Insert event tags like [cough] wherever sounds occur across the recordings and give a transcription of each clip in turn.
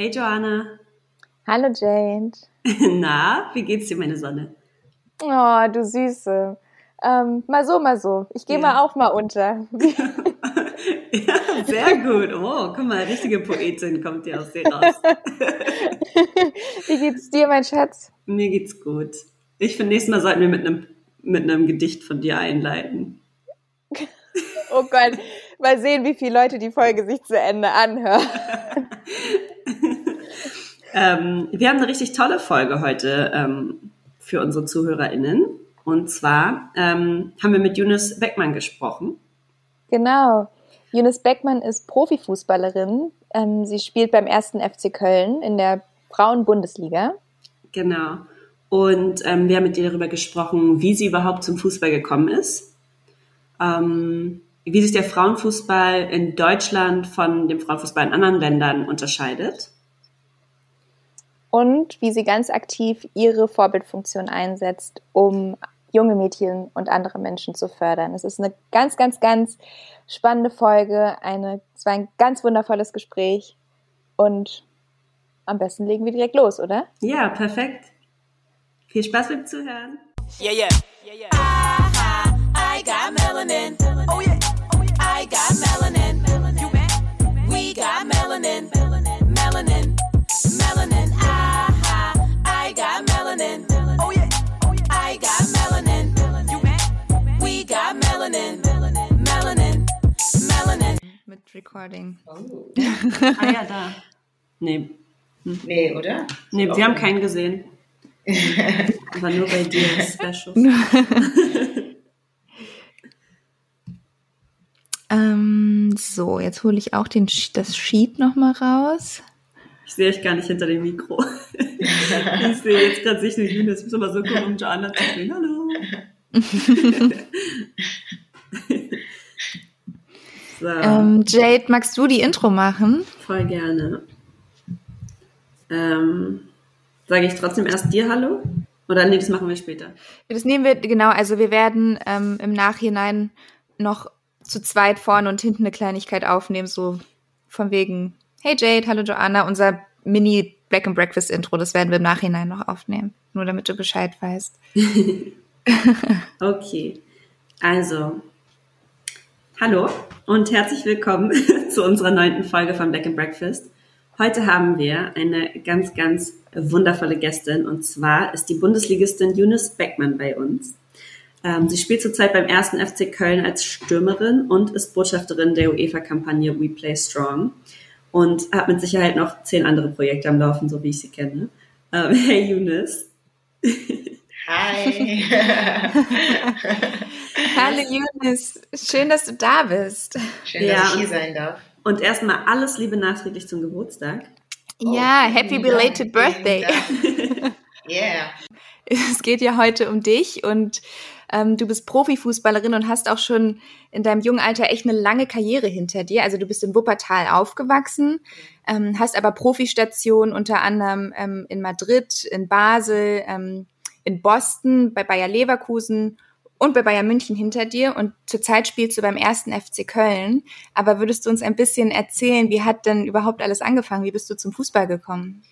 Hey Joanna. Hallo Jade. [laughs] Na, wie geht's dir, meine Sonne? Oh, du Süße. Ähm, mal so, mal so. Ich gehe ja. mal auch mal unter. [laughs] ja, sehr gut. Oh, guck mal, richtige Poetin kommt hier aus dir raus. [laughs] wie geht's dir, mein Schatz? Mir geht's gut. Ich finde, nächstes Mal sollten wir mit einem mit einem Gedicht von dir einleiten. oh Gott, mal sehen, wie viele Leute die Folge sich zu Ende anhören. Ähm, wir haben eine richtig tolle Folge heute ähm, für unsere ZuhörerInnen. Und zwar ähm, haben wir mit Yunus Beckmann gesprochen. Genau. Yunus Beckmann ist Profifußballerin. Ähm, sie spielt beim ersten FC Köln in der Frauen-Bundesliga. Genau. Und ähm, wir haben mit ihr darüber gesprochen, wie sie überhaupt zum Fußball gekommen ist. Ähm, wie sich der Frauenfußball in Deutschland von dem Frauenfußball in anderen Ländern unterscheidet. Und wie sie ganz aktiv ihre Vorbildfunktion einsetzt, um junge Mädchen und andere Menschen zu fördern. Es ist eine ganz, ganz, ganz spannende Folge. Eine, es war ein ganz wundervolles Gespräch. Und am besten legen wir direkt los, oder? Ja, perfekt. Viel Spaß beim Zuhören. Yeah, yeah. Yeah, yeah. I, I got melanin. Oh yeah. I got melanin. Got melanin. Melanin. Melanin. Mit Recording. Oh. [laughs] ah ja, da. Nee. Hm. Nee, oder? Nee, wir haben keinen gesehen. [laughs] Aber nur bei dir [laughs] Special. ähm, so, jetzt hole ich auch den, das Sheet nochmal raus. Ich sehe euch gar nicht hinter dem Mikro. ich sehe jetzt gerade sich nur Junis. Ist aber so cool, um Joanna zu sehen. Hallo. [laughs] so. ähm, Jade, magst du die Intro machen? Voll gerne. Ähm, Sage ich trotzdem erst dir Hallo? Oder nee, das machen wir später. Das nehmen wir, genau, also wir werden ähm, im Nachhinein noch zu zweit vorne und hinten eine Kleinigkeit aufnehmen, so von wegen, hey Jade, hallo Joanna, unser Mini Black and Breakfast Intro, das werden wir im Nachhinein noch aufnehmen, nur damit du Bescheid weißt. [laughs] [laughs] okay, also, hallo und herzlich willkommen [laughs] zu unserer neunten Folge von Black and Breakfast. Heute haben wir eine ganz, ganz wundervolle Gästin und zwar ist die Bundesligistin Eunice Beckmann bei uns. Ähm, sie spielt zurzeit beim ersten FC Köln als Stürmerin und ist Botschafterin der UEFA-Kampagne We Play Strong und hat mit Sicherheit noch zehn andere Projekte am Laufen, so wie ich sie kenne. Ähm, [laughs] hey Eunice. Hi. Hallo Eunice, schön, dass du da bist. Schön, dass ja, ich hier sein darf. Und erstmal alles Liebe nachträglich zum Geburtstag. Ja, oh, happy belated Dank, birthday. [laughs] yeah. Es geht ja heute um dich und ähm, du bist Profifußballerin und hast auch schon in deinem jungen Alter echt eine lange Karriere hinter dir. Also du bist in Wuppertal aufgewachsen, ähm, hast aber Profistationen unter anderem ähm, in Madrid, in Basel, ähm, in Boston, bei Bayer Leverkusen und bei Bayern München hinter dir und zurzeit spielst du beim ersten FC Köln. Aber würdest du uns ein bisschen erzählen, wie hat denn überhaupt alles angefangen? Wie bist du zum Fußball gekommen?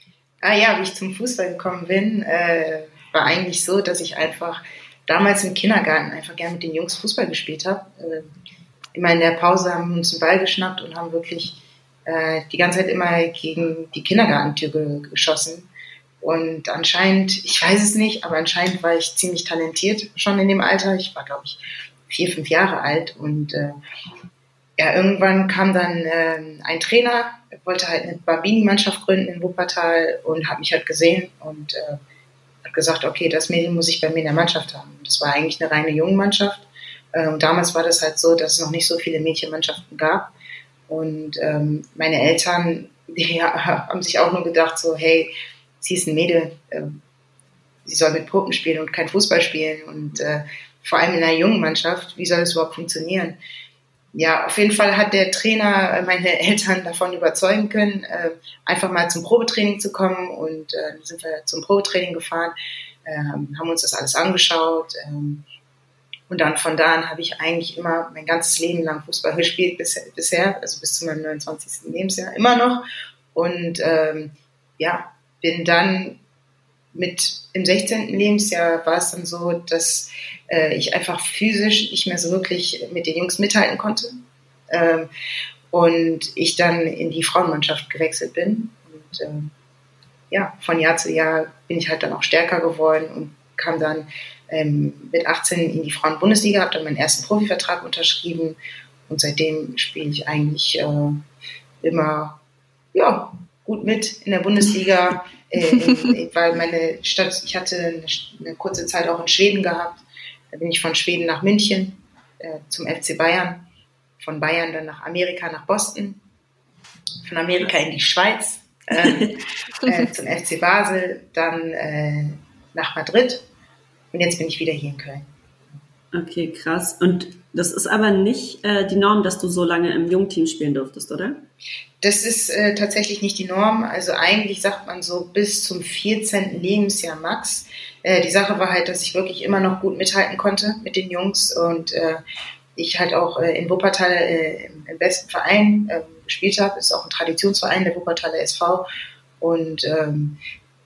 Ah ja, wie ich zum Fußball gekommen bin, äh, war eigentlich so, dass ich einfach damals im Kindergarten einfach gern mit den Jungs Fußball gespielt habe. Äh, immer in der Pause haben wir uns einen Ball geschnappt und haben wirklich äh, die ganze Zeit immer gegen die Kindergartentür ge geschossen. Und anscheinend, ich weiß es nicht, aber anscheinend war ich ziemlich talentiert schon in dem Alter. Ich war, glaube ich, vier, fünf Jahre alt. Und äh, ja, irgendwann kam dann äh, ein Trainer, wollte halt eine Barbini-Mannschaft gründen in Wuppertal und hat mich halt gesehen und äh, hat gesagt, okay, das Mädchen muss ich bei mir in der Mannschaft haben. Das war eigentlich eine reine Jungenmannschaft. Äh, und damals war das halt so, dass es noch nicht so viele Mädchenmannschaften gab. Und ähm, meine Eltern, [laughs] die haben sich auch nur gedacht, so, hey, sie ist ein Mädel, äh, sie soll mit Puppen spielen und kein Fußball spielen und äh, vor allem in einer jungen Mannschaft, wie soll das überhaupt funktionieren? Ja, auf jeden Fall hat der Trainer meine [laughs] Eltern davon überzeugen können, äh, einfach mal zum Probetraining zu kommen und äh, sind wir zum Probetraining gefahren, äh, haben uns das alles angeschaut ähm, und dann von da an habe ich eigentlich immer mein ganzes Leben lang Fußball gespielt bis, bisher, also bis zu meinem 29. Lebensjahr immer noch Und ähm, ja, bin dann mit im 16. Lebensjahr war es dann so, dass äh, ich einfach physisch nicht mehr so wirklich mit den Jungs mithalten konnte. Ähm, und ich dann in die Frauenmannschaft gewechselt bin. Und ähm, ja, von Jahr zu Jahr bin ich halt dann auch stärker geworden und kam dann ähm, mit 18 in die Frauenbundesliga, habe dann meinen ersten Profivertrag unterschrieben und seitdem spiele ich eigentlich äh, immer ja, gut mit in der Bundesliga. Äh, [laughs] weil meine Stadt, ich hatte eine, eine, kurze Zeit auch in Schweden gehabt. Da bin ich von Schweden nach München äh, zum FC Bayern, von Bayern dann nach Amerika, nach Boston, von Amerika in die Schweiz, äh, [laughs] äh zum FC Basel, dann äh, nach Madrid und jetzt bin ich wieder hier in Köln. Okay, krass. Und das ist aber nicht äh, die Norm, dass du so lange im Jungteam spielen durftest, oder? Das ist äh, tatsächlich nicht die Norm. Also eigentlich sagt man so bis zum 14. Lebensjahr max. Äh, die Sache war halt, dass ich wirklich immer noch gut mithalten konnte mit den Jungs und äh, ich halt auch äh, in Wuppertal äh, im, besten Verein ähm, gespielt habe. Ist auch ein Traditionsverein, der Wuppertaler SV. Und ähm,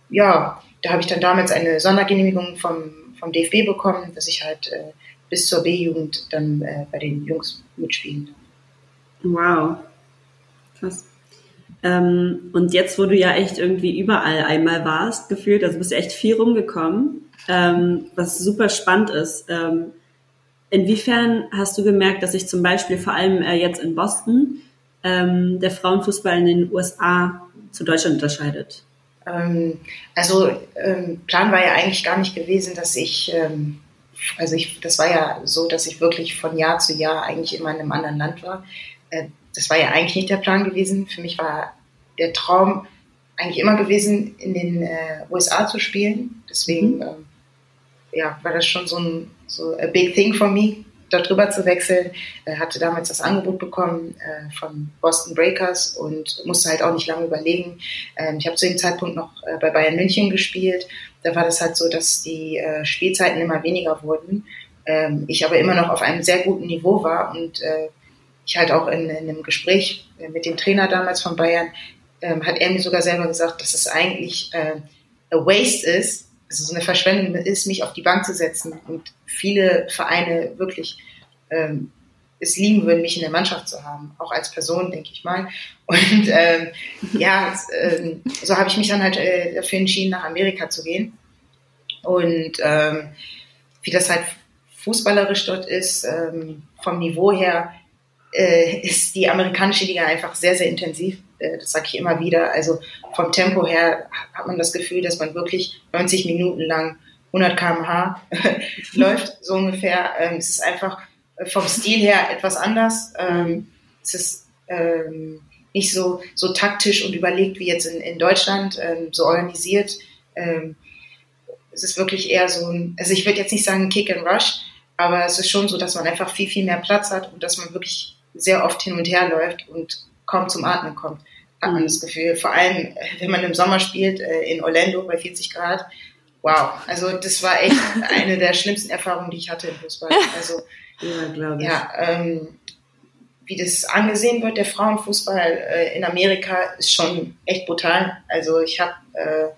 ja, da habe ich dann damals eine Sondergenehmigung vom vom DFB bekommen, dass ich halt äh, bis zur B-Jugend dann äh, bei den Jungs mitspielen. Wow, krass. Ähm, und jetzt, wo du ja echt irgendwie überall einmal warst, gefühlt, also bist du echt viel rumgekommen, ähm, was super spannend ist. Ähm, inwiefern hast du gemerkt, dass sich zum Beispiel vor allem äh, jetzt in Boston ähm, der Frauenfußball in den USA zu Deutschland unterscheidet? Ähm, also ähm, Plan war ja eigentlich gar nicht gewesen, dass ich, also ich, das war ja so, dass ich wirklich von Jahr zu Jahr eigentlich immer in einem anderen Land war. Äh, das war ja eigentlich nicht der Plan gewesen. Für mich war der Traum eigentlich immer gewesen, in den äh, USA zu spielen. Deswegen mhm. ähm, ja, war das schon so ein so a big thing for me, darüber zu wechseln. Er hatte damals das Angebot bekommen äh, von Boston Breakers und musste halt auch nicht lange überlegen. Ähm, ich habe zu dem Zeitpunkt noch äh, bei Bayern München gespielt. Da war das halt so, dass die äh, Spielzeiten immer weniger wurden. Ähm, ich aber immer noch auf einem sehr guten Niveau war und äh, ich halt auch in, in einem Gespräch äh, mit dem Trainer damals von Bayern, ähm, hat er mir sogar selber gesagt, dass es eigentlich äh, a waste ist, also so eine Verschwendung ist, mich auf die Bank zu setzen. Und viele Vereine wirklich ähm, es lieben würden, mich in der Mannschaft zu haben, auch als Person, denke ich mal. Und ähm, ja, äh, so habe ich mich dann halt äh, dafür entschieden, nach Amerika zu gehen. Und ähm, wie das halt fußballerisch dort ist, ähm, vom Niveau her, äh, ist die amerikanische Liga einfach sehr, sehr intensiv. Äh, das sage ich immer wieder. Also vom Tempo her hat man das Gefühl, dass man wirklich 90 Minuten lang 100 km/h [laughs] läuft, so ungefähr. Ähm, es ist einfach vom Stil her etwas anders. Ähm, es ist ähm, nicht so, so taktisch und überlegt wie jetzt in, in Deutschland, so organisiert. es ist wirklich eher so ein, also ich würde jetzt nicht sagen Kick and Rush, aber es ist schon so, dass man einfach viel, viel mehr Platz hat und dass man wirklich sehr oft hin und her läuft und kaum zum Atmen kommt hat man das Gefühl. Vor allem, wenn man im Sommer spielt, äh, in Orlando bei 40 Grad. Wow, also das war echt [laughs] eine der schlimmsten Erfahrungen, die ich hatte im Fußball. Also, [laughs] ja, glaube ich. Ja, ähm, wie das angesehen wird, der Frauenfußball äh, in Amerika, ist schon echt brutal. Also ich habe äh,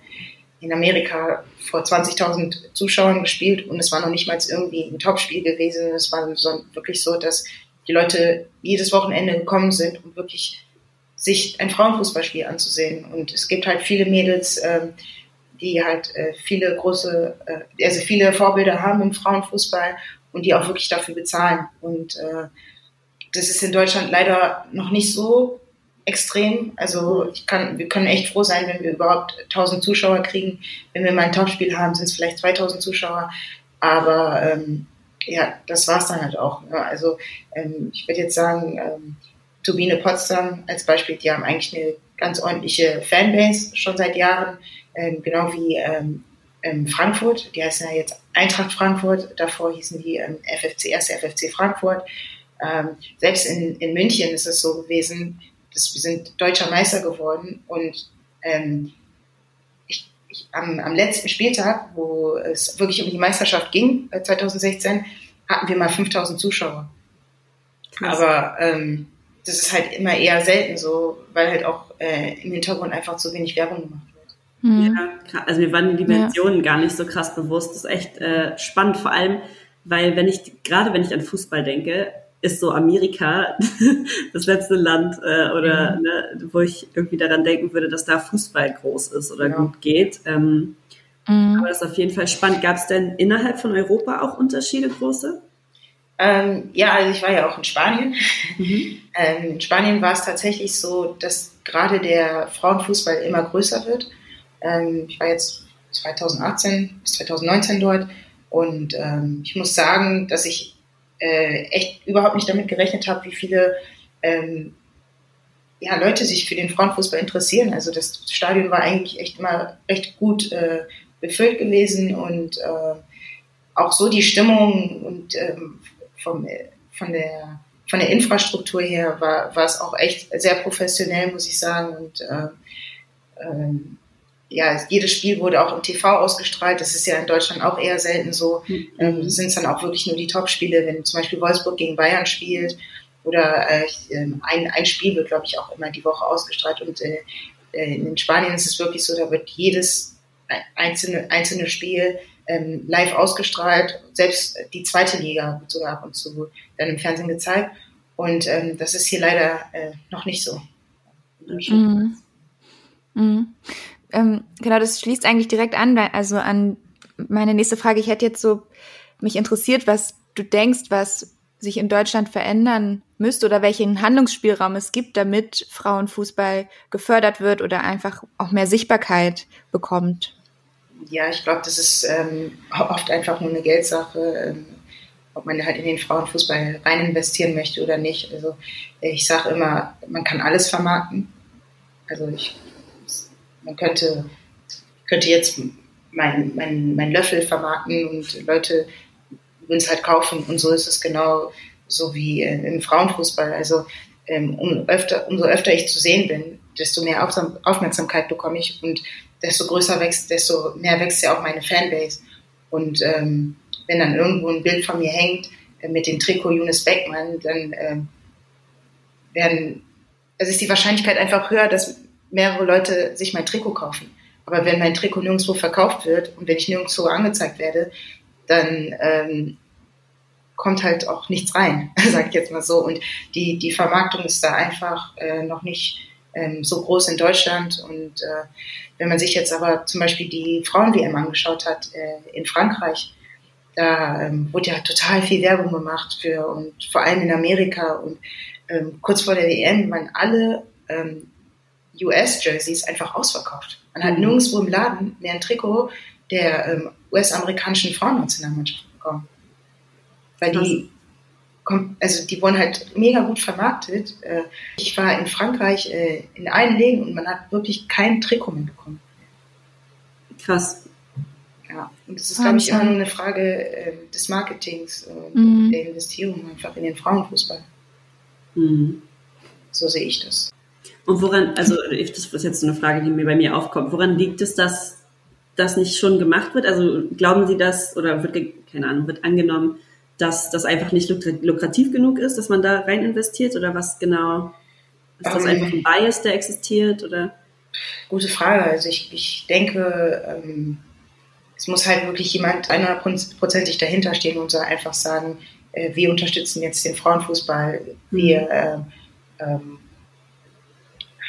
in Amerika vor 20.000 Zuschauern gespielt und es war noch nicht mal irgendwie ein Topspiel gewesen. Es war so, wirklich so, dass die Leute jedes Wochenende gekommen sind und wirklich sich ein Frauenfußballspiel anzusehen. Und es gibt halt viele Mädels, ähm, die halt äh, viele große, äh, also viele Vorbilder haben im Frauenfußball und die auch wirklich dafür bezahlen. Und äh, das ist in Deutschland leider noch nicht so extrem. Also ich kann, wir können echt froh sein, wenn wir überhaupt 1000 Zuschauer kriegen. Wenn wir mal ein Topspiel haben, sind es vielleicht 2000 Zuschauer. Aber ähm, ja, das war's dann halt auch. Also ähm, ich würde jetzt sagen, ähm, Turbine Potsdam als Beispiel, die haben eigentlich eine ganz ordentliche Fanbase schon seit Jahren, ähm, genau wie ähm, ähm, Frankfurt, die heißen ja jetzt Eintracht Frankfurt, davor hießen die ähm, FFC, erste FFC Frankfurt. Ähm, selbst in, in München ist es so gewesen, dass wir sind deutscher Meister geworden und ähm, ich, ich, am, am letzten Spieltag, wo es wirklich um die Meisterschaft ging, 2016, äh, hatten wir mal 5000 Zuschauer. Krass. Aber ähm, das ist halt immer eher selten so, weil halt auch äh, im Hintergrund einfach zu wenig Werbung gemacht wird. Mhm. Ja, also mir waren die Dimensionen ja. gar nicht so krass bewusst. Das ist echt äh, spannend, vor allem, weil wenn ich, gerade wenn ich an Fußball denke, ist so Amerika [laughs] das letzte Land äh, oder mhm. ne, wo ich irgendwie daran denken würde, dass da Fußball groß ist oder ja. gut geht. Ähm, mhm. Aber das ist auf jeden Fall spannend. Gab es denn innerhalb von Europa auch Unterschiede große? Ähm, ja, also ich war ja auch in Spanien. Mhm. [laughs] Ähm, in Spanien war es tatsächlich so, dass gerade der Frauenfußball immer größer wird. Ähm, ich war jetzt 2018 bis 2019 dort und ähm, ich muss sagen, dass ich äh, echt überhaupt nicht damit gerechnet habe, wie viele ähm, ja, Leute sich für den Frauenfußball interessieren. Also das Stadion war eigentlich echt immer recht gut äh, befüllt gewesen und äh, auch so die Stimmung und ähm, vom, von, der, von der Infrastruktur her war, war es auch echt sehr professionell, muss ich sagen. Und äh, ähm, ja, jedes Spiel wurde auch im TV ausgestrahlt. Das ist ja in Deutschland auch eher selten so. Mhm. Ähm, sind es dann auch wirklich nur die Top-Spiele, wenn zum Beispiel Wolfsburg gegen Bayern spielt oder äh, ähm, ein, ein Spiel wird, glaube ich, auch immer die Woche ausgestrahlt. Und äh, äh, in Spanien ist es wirklich so, da wird jedes einzelne, einzelne Spiel ähm, live ausgestrahlt. Selbst die zweite Liga wird sogar ab und zu dann im Fernsehen gezeigt. Und ähm, das ist hier leider äh, noch nicht so. Mhm. Mhm. Ähm, genau, das schließt eigentlich direkt an, also an meine nächste Frage. Ich hätte jetzt so mich interessiert, was du denkst, was sich in Deutschland verändern müsste oder welchen Handlungsspielraum es gibt, damit Frauenfußball gefördert wird oder einfach auch mehr Sichtbarkeit bekommt ja, ich glaube, das ist ähm, oft einfach nur eine Geldsache, ähm, ob man halt in den Frauenfußball rein investieren möchte oder nicht. Also ich sage immer, man kann alles vermarkten. Also ich, man könnte, könnte jetzt meinen mein, mein Löffel vermarkten und Leute würden es halt kaufen. Und so ist es genau so wie im Frauenfußball. Also ähm, um öfter, umso öfter ich zu sehen bin, desto mehr Aufmerksamkeit bekomme ich und desto größer wächst, desto mehr wächst ja auch meine Fanbase. Und ähm, wenn dann irgendwo ein Bild von mir hängt äh, mit dem Trikot Younes Beckmann, dann äh, werden, also ist die Wahrscheinlichkeit einfach höher, dass mehrere Leute sich mein Trikot kaufen. Aber wenn mein Trikot nirgendwo verkauft wird und wenn ich nirgendwo angezeigt werde, dann ähm, kommt halt auch nichts rein, [laughs] sag ich jetzt mal so. Und die, die Vermarktung ist da einfach äh, noch nicht ähm, so groß in Deutschland. Und äh, wenn man sich jetzt aber zum Beispiel die Frauen-WM angeschaut hat äh, in Frankreich, da ähm, wurde ja total viel Werbung gemacht für und vor allem in Amerika und ähm, kurz vor der WM waren alle ähm, US-Jerseys einfach ausverkauft. Man hat mhm. nirgendwo im Laden mehr ein Trikot der ähm, US-amerikanischen Frauennationalmannschaft bekommen. Weil die also die wurden halt mega gut vermarktet. Äh, ich war in Frankreich äh, in allen Läden und man hat wirklich kein Trikot mehr bekommen. Krass. Ja, und das ist, glaube ich, immer nur eine Frage äh, des Marketings und mhm. der Investierung einfach in den Frauenfußball. Mhm. So sehe ich das. Und woran, also das ist jetzt so eine Frage, die mir bei mir aufkommt, woran liegt es, dass das nicht schon gemacht wird? Also glauben Sie das oder wird, keine Ahnung, wird angenommen, dass das einfach nicht lukrativ genug ist, dass man da rein investiert oder was genau? Ist das ähm. einfach ein Bias, der existiert oder? Gute Frage. Also ich, ich denke, ähm, es muss halt wirklich jemand 100%ig dahinter stehen und so einfach sagen, äh, wir unterstützen jetzt den Frauenfußball, wir mhm. äh, ähm,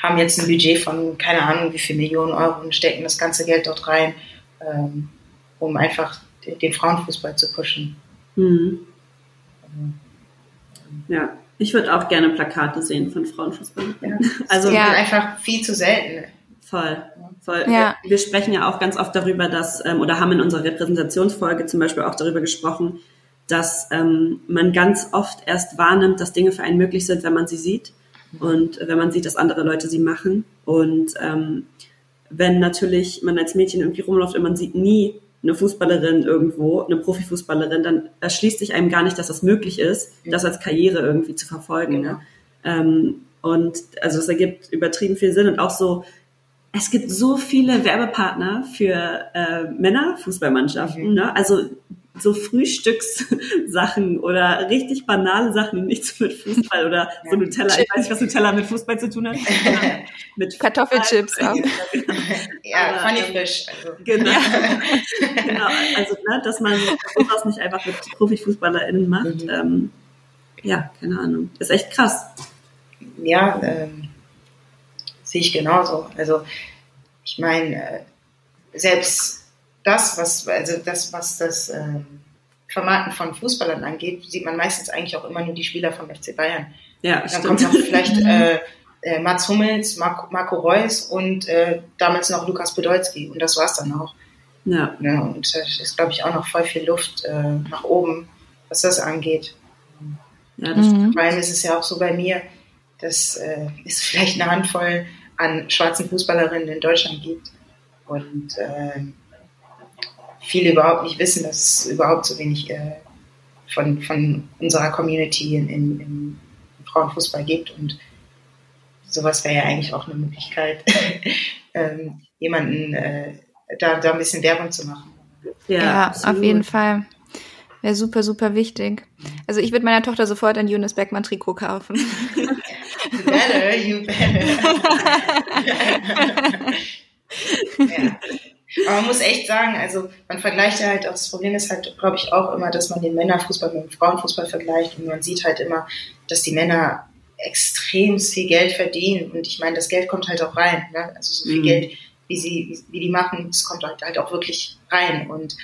haben jetzt ein Budget von keine Ahnung wie viel Millionen Euro und stecken das ganze Geld dort rein, ähm, um einfach den Frauenfußball zu pushen. Mhm. Ja, ich würde auch gerne Plakate sehen von Frauenfußball. Ja. [laughs] Also ja. einfach viel zu selten. Voll, voll. Ja. Wir, wir, sprechen ja auch ganz oft darüber, dass, ähm, oder haben in unserer Repräsentationsfolge zum Beispiel auch darüber gesprochen, dass ähm, man ganz oft erst wahrnimmt, dass Dinge für einen möglich sind, wenn man sie sieht und wenn man sieht, dass andere Leute sie machen. Und ähm, wenn natürlich man als Mädchen irgendwie rumläuft und man sieht nie eine Fußballerin irgendwo, eine Profifußballerin, dann erschließt sich einem gar nicht, dass das möglich ist, das als Karriere irgendwie zu verfolgen. Ne? Ähm, und also es ergibt übertrieben viel Sinn und auch so, es gibt so viele Werbepartner für äh, Männerfußballmannschaften. Mhm. Ne? Also so Frühstückssachen oder richtig banale Sachen, die nichts mit Fußball oder ja. so Nutella. Ich weiß nicht, was Nutella mit Fußball zu tun hat. [laughs] mit Kartoffelchips auch. [laughs] ja, funny fish. Also. Genau. [laughs] genau. Also, ne, dass man sowas nicht einfach mit ProfifußballerInnen macht. Mhm. Ähm, ja, keine Ahnung. ist echt krass. Ja, ähm, sehe ich genauso. Also, ich meine, äh, selbst das, was, also das, was das ähm, Vermarkten von Fußballern angeht, sieht man meistens eigentlich auch immer nur die Spieler vom FC Bayern. Ja, Dann stimmt. kommt noch vielleicht äh, äh, Mats Hummels, Marco, Marco Reus und äh, damals noch Lukas Podolski und das war's dann auch. Ja. ja und es ist, glaube ich, auch noch voll viel Luft äh, nach oben, was das angeht. Ja, das mhm. Vor allem ist es ja auch so bei mir, dass äh, es vielleicht eine Handvoll an schwarzen Fußballerinnen in Deutschland gibt. Und äh, viele überhaupt nicht wissen, dass es überhaupt so wenig äh, von, von unserer Community in, in, im Frauenfußball gibt. Und sowas wäre ja eigentlich auch eine Möglichkeit, [laughs] ähm, jemanden äh, da, da ein bisschen Werbung zu machen. Ja, ja auf jeden Fall. Wäre super, super wichtig. Also ich würde meiner Tochter sofort ein Jonas Beckmann Trikot kaufen. you better, you better. [laughs] [laughs] ja. Aber man muss echt sagen, also man vergleicht ja halt auch, das Problem ist halt, glaube ich, auch immer, dass man den Männerfußball mit dem Frauenfußball vergleicht und man sieht halt immer, dass die Männer extrem viel Geld verdienen und ich meine, das Geld kommt halt auch rein, ne? also so viel mhm. Geld, wie sie, wie, die machen, das kommt halt, halt auch wirklich rein und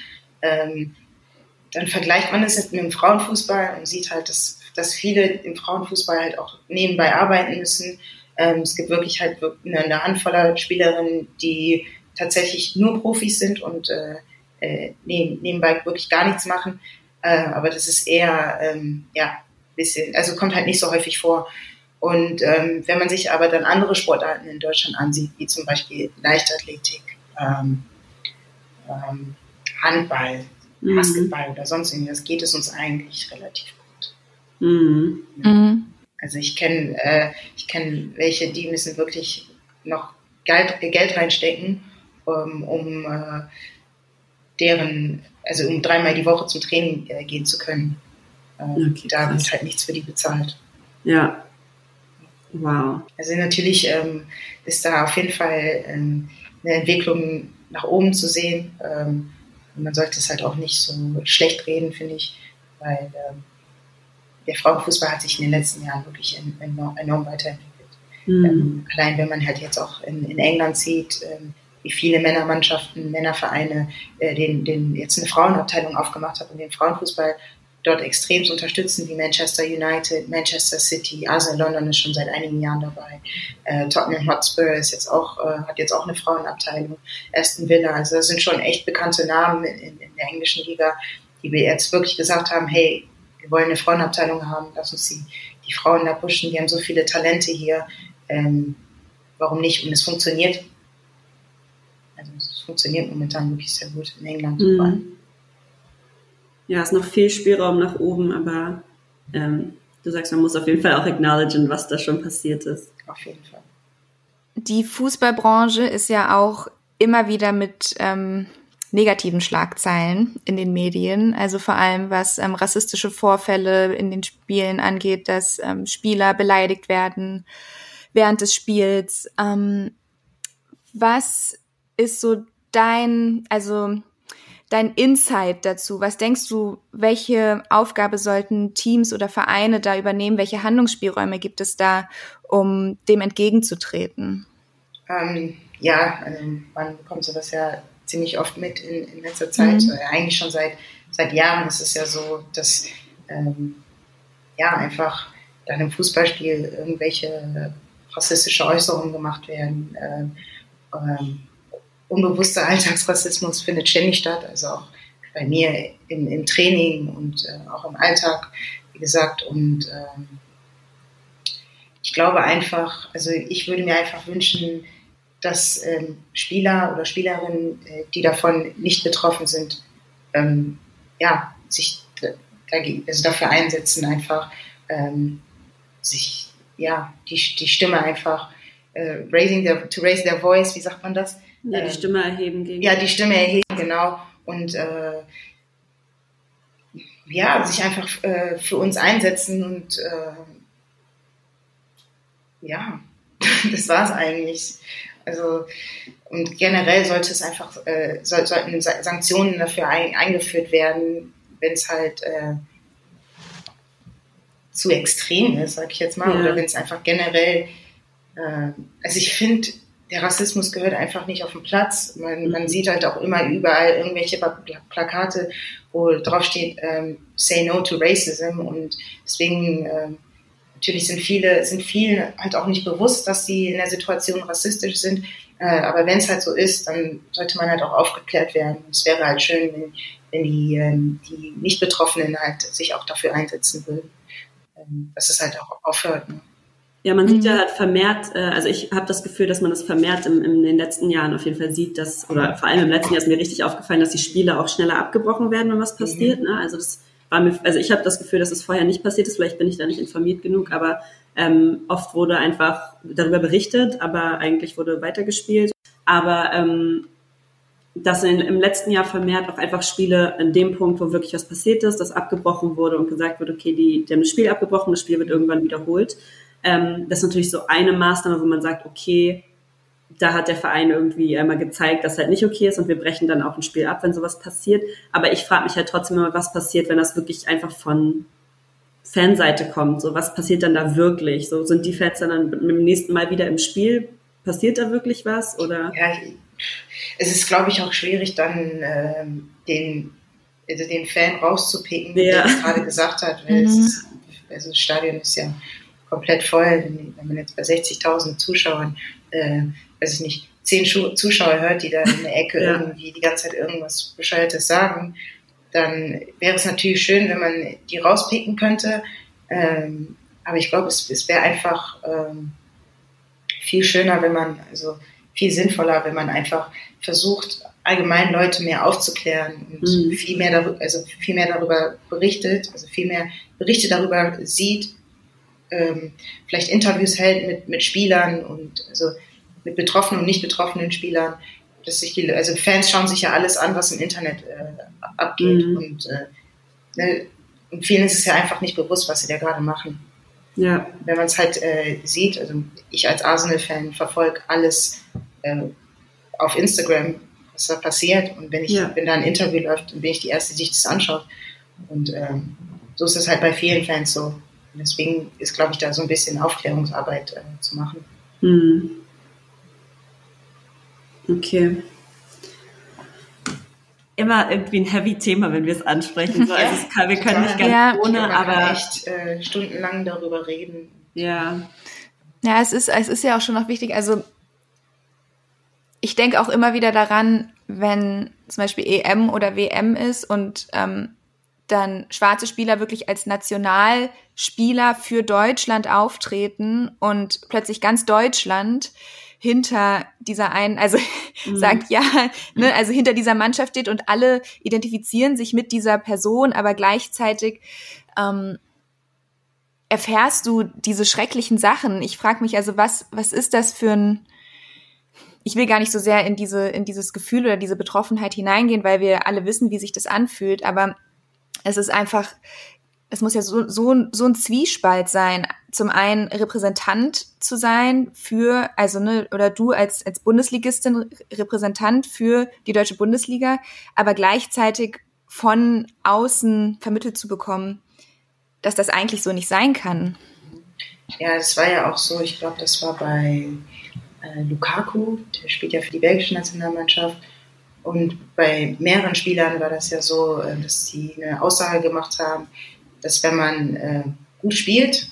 ähm, dann vergleicht man es mit dem Frauenfußball und sieht halt, dass, dass viele im Frauenfußball halt auch nebenbei arbeiten müssen. Ähm, es gibt wirklich halt eine Handvoller Spielerinnen, die tatsächlich nur Profis sind und äh, äh nebenbei wirklich gar nichts machen. Äh, aber das ist eher, ähm, ja, bisschen, also kommt halt nicht so häufig vor. Und ähm, wenn man sich aber dann andere Sportarten in Deutschland ansieht, wie zum Beispiel Leichtathletik, ähm, ähm, Handball, mhm. Basketball oder sonst irgendwas, geht es uns eigentlich relativ gut. Mhm. Mhm. Also ich kenne äh, ich kenn welche, die müssen wirklich noch Geld, Geld reinstecken, ähm, um äh, deren, also um dreimal die Woche zum Training äh, gehen zu können. Ähm, okay, da wird halt nichts für die bezahlt. Ja. Wow. Also natürlich ähm, ist da auf jeden Fall ähm, eine Entwicklung nach oben zu sehen. Ähm, man sollte es halt auch nicht so schlecht reden, finde ich, weil ähm, der Frauenfußball hat sich in den letzten Jahren wirklich enorm, enorm weiterentwickelt. Mhm. Ähm, allein wenn man halt jetzt auch in, in England sieht, ähm, wie viele Männermannschaften, Männervereine äh, den, den jetzt eine Frauenabteilung aufgemacht haben und den Frauenfußball dort extrem zu unterstützen, wie Manchester United, Manchester City, Arsenal London ist schon seit einigen Jahren dabei, äh, Tottenham Hotspur ist jetzt auch, äh, hat jetzt auch eine Frauenabteilung, Aston Villa, also das sind schon echt bekannte Namen in, in, der englischen Liga, die wir jetzt wirklich gesagt haben, hey, wir wollen eine Frauenabteilung haben, lass uns die, die Frauen da pushen, die haben so viele Talente hier, ähm, warum nicht? Und es funktioniert funktioniert momentan wirklich sehr gut in England. Mhm. Ja, es ist noch viel Spielraum nach oben, aber ähm, du sagst, man muss auf jeden Fall auch acknowledgen, was da schon passiert ist. Auf jeden Fall. Die Fußballbranche ist ja auch immer wieder mit ähm, negativen Schlagzeilen in den Medien. Also vor allem was ähm, rassistische Vorfälle in den Spielen angeht, dass ähm, Spieler beleidigt werden während des Spiels. Ähm, was ist so dein, also dein Insight dazu? Was denkst du, welche Aufgabe sollten Teams oder Vereine da übernehmen? Welche Handlungsspielräume gibt es da, um dem entgegenzutreten? Ähm, ja, also man bekommt sowas ja ziemlich oft mit in, in letzter Zeit. Mhm. Eigentlich schon seit, seit Jahren ist es ja so, dass ähm, ja einfach dann im Fußballspiel irgendwelche rassistische Äußerungen gemacht werden. Äh, ähm, unbewusster Alltagsrassismus findet ständig statt, also auch bei mir im, im Training und äh, auch im Alltag, wie gesagt. Und ähm, ich glaube einfach, also ich würde mir einfach wünschen, dass ähm, Spieler oder Spielerinnen, äh, die davon nicht betroffen sind, ähm, ja, sich dagegen, also dafür einsetzen, einfach ähm, sich, ja, die, die Stimme einfach äh, raising their, to raise their voice, wie sagt man das? Ja, die ähm, Stimme erheben gegen. Ja, die Stimme erheben, genau. Und äh, ja, sich einfach äh, für uns einsetzen und äh, ja, [laughs] das war es eigentlich. Also und generell sollte es einfach äh, soll, sollten Sanktionen dafür ein, eingeführt werden, wenn es halt äh, zu extrem ist, sag ich jetzt mal, ja. oder wenn es einfach generell, also ich finde, der Rassismus gehört einfach nicht auf den Platz. Man, man sieht halt auch immer überall irgendwelche Plakate, wo drauf steht, ähm, say no to racism und deswegen äh, natürlich sind viele, sind vielen halt auch nicht bewusst, dass sie in der Situation rassistisch sind. Äh, aber wenn es halt so ist, dann sollte man halt auch aufgeklärt werden. Es wäre halt schön, wenn, wenn die, ähm, die Nicht-Betroffenen halt sich auch dafür einsetzen würden, ähm, dass es halt auch aufhört. Ne? Ja, man sieht ja mhm. halt vermehrt, äh, also ich habe das Gefühl, dass man das vermehrt im, in den letzten Jahren auf jeden Fall sieht, dass, oder vor allem im letzten Jahr ist mir richtig aufgefallen, dass die Spiele auch schneller abgebrochen werden, wenn was passiert. Mhm. Ne? Also das war mir, also ich habe das Gefühl, dass es vorher nicht passiert ist, vielleicht bin ich da nicht informiert genug, aber ähm, oft wurde einfach darüber berichtet, aber eigentlich wurde weitergespielt. Aber ähm, dass in, im letzten Jahr vermehrt auch einfach Spiele an dem Punkt, wo wirklich was passiert ist, dass abgebrochen wurde und gesagt wird, okay, die, die haben das Spiel abgebrochen, das Spiel wird irgendwann wiederholt. Ähm, das ist natürlich so eine Maßnahme, wo man sagt, okay, da hat der Verein irgendwie einmal gezeigt, dass halt nicht okay ist und wir brechen dann auch ein Spiel ab, wenn sowas passiert. Aber ich frage mich halt trotzdem immer, was passiert, wenn das wirklich einfach von Fanseite kommt. So, was passiert dann da wirklich? So, sind die Fans dann mit dem nächsten Mal wieder im Spiel? Passiert da wirklich was? Oder? Ja, es ist, glaube ich, auch schwierig, dann ähm, den, also den Fan rauszupicken, ja. der es gerade gesagt hat. Weil mhm. ist, also das Stadion ist ja komplett voll. Wenn man jetzt bei 60.000 Zuschauern, äh, weiß ich nicht, zehn Zuschauer hört, die da in der Ecke [laughs] ja. irgendwie die ganze Zeit irgendwas Bescheuertes sagen, dann wäre es natürlich schön, wenn man die rauspicken könnte. Ähm, aber ich glaube, es, es wäre einfach ähm, viel schöner, wenn man, also viel sinnvoller, wenn man einfach versucht, allgemein Leute mehr aufzuklären und mhm. viel mehr darüber, also viel mehr darüber berichtet, also viel mehr Berichte darüber sieht, ähm, vielleicht Interviews hält mit, mit Spielern und also mit betroffenen und nicht betroffenen Spielern. Dass sich die, also Fans schauen sich ja alles an, was im Internet äh, abgeht. Mhm. Und, äh, ne, und vielen ist es ja einfach nicht bewusst, was sie da gerade machen. Ja. Wenn man es halt äh, sieht, also ich als Arsenal-Fan verfolge alles äh, auf Instagram, was da passiert. Und wenn ich, ja. wenn da ein Interview läuft, dann bin ich die Erste, die sich das anschaut. Und ähm, so ist es halt bei vielen Fans so. Deswegen ist, glaube ich, da so ein bisschen Aufklärungsarbeit äh, zu machen. Hm. Okay. Immer irgendwie ein heavy Thema, wenn wir es ansprechen. So, [laughs] also kann, wir können nicht ganz ja. ohne, aber echt äh, stundenlang darüber reden. Ja. Ja, es ist, es ist ja auch schon noch wichtig. Also ich denke auch immer wieder daran, wenn zum Beispiel EM oder WM ist und ähm, dann schwarze Spieler wirklich als Nationalspieler für Deutschland auftreten und plötzlich ganz Deutschland hinter dieser einen, also [laughs] mhm. sagt ja, ne, also hinter dieser Mannschaft steht und alle identifizieren sich mit dieser Person, aber gleichzeitig ähm, erfährst du diese schrecklichen Sachen. Ich frage mich also, was, was ist das für ein, ich will gar nicht so sehr in diese, in dieses Gefühl oder diese Betroffenheit hineingehen, weil wir alle wissen, wie sich das anfühlt, aber es ist einfach, es muss ja so, so, so ein Zwiespalt sein. Zum einen Repräsentant zu sein für, also ne, oder du als, als Bundesligistin Repräsentant für die deutsche Bundesliga, aber gleichzeitig von außen vermittelt zu bekommen, dass das eigentlich so nicht sein kann. Ja, das war ja auch so, ich glaube, das war bei äh, Lukaku, der spielt ja für die belgische Nationalmannschaft. Und bei mehreren Spielern war das ja so, äh, dass sie eine Aussage gemacht haben, dass wenn man äh, gut spielt,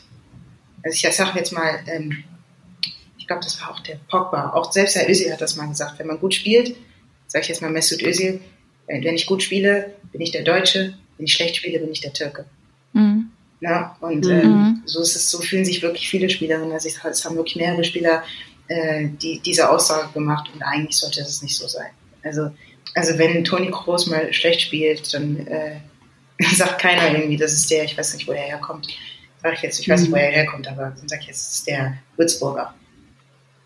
also ich sage jetzt mal, ähm, ich glaube, das war auch der Pogba, auch selbst Herr Özil hat das mal gesagt, wenn man gut spielt, sage ich jetzt mal Mesut Özil, wenn ich gut spiele, bin ich der Deutsche, wenn ich schlecht spiele, bin ich der Türke. Mhm. Ja, und mhm. ähm, so ist es, so fühlen sich wirklich viele Spielerinnen. Also es haben wirklich mehrere Spieler äh, die, diese Aussage gemacht und eigentlich sollte das nicht so sein. Also, also wenn Toni Kroos mal schlecht spielt, dann äh, [laughs] sagt keiner irgendwie, das ist der, ich weiß nicht, wo er herkommt. Sag ich jetzt, ich weiß nicht, wo er herkommt, aber dann sag ich jetzt, das ist der Würzburger.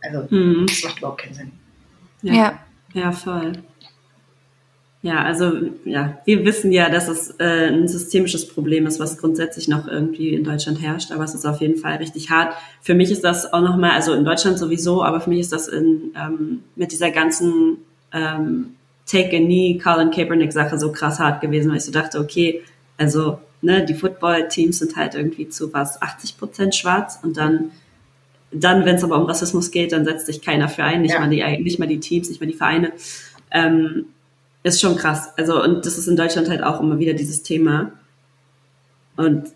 Also, mhm. das macht überhaupt keinen Sinn. Ja. ja. Ja, voll. Ja, also ja, wir wissen ja, dass es äh, ein systemisches Problem ist, was grundsätzlich noch irgendwie in Deutschland herrscht, aber es ist auf jeden Fall richtig hart. Für mich ist das auch nochmal, also in Deutschland sowieso, aber für mich ist das in, ähm, mit dieser ganzen ähm, Take a Knee, Colin Kaepernick Sache so krass hart gewesen, weil ich so dachte, okay, also ne, die Football-Teams sind halt irgendwie zu was 80 Prozent schwarz und dann dann, wenn es aber um Rassismus geht, dann setzt sich keiner für ein, nicht, ja. mal, die, nicht mal die Teams, nicht mal die Vereine. Ähm, ist schon krass. Also, und das ist in Deutschland halt auch immer wieder dieses Thema. Und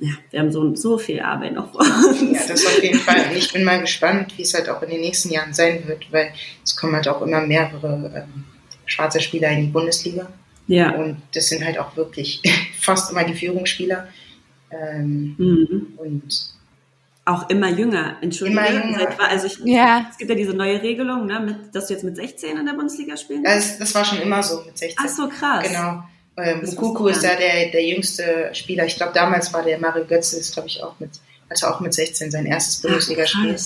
ja, wir haben so, so viel Arbeit noch vor uns. Ja, das auf jeden Fall. Und ich bin mal gespannt, wie es halt auch in den nächsten Jahren sein wird, weil es kommen halt auch immer mehrere ähm, schwarze Spieler in die Bundesliga. Ja. Und das sind halt auch wirklich [laughs] fast immer die Führungsspieler. Ähm, mhm. Und auch immer jünger, Entschuldigung. Immer jünger. also ich, ja. Es gibt ja diese neue Regelung, ne, mit, dass du jetzt mit 16 in der Bundesliga spielen das, das war schon immer so mit 16. Ach so, krass. Genau. Ähm, Mukuku ist ja der, der jüngste Spieler. Ich glaube, damals war der Mario Götze, ist glaube ich auch mit, hatte auch mit 16 sein erstes Bundesligaspiel.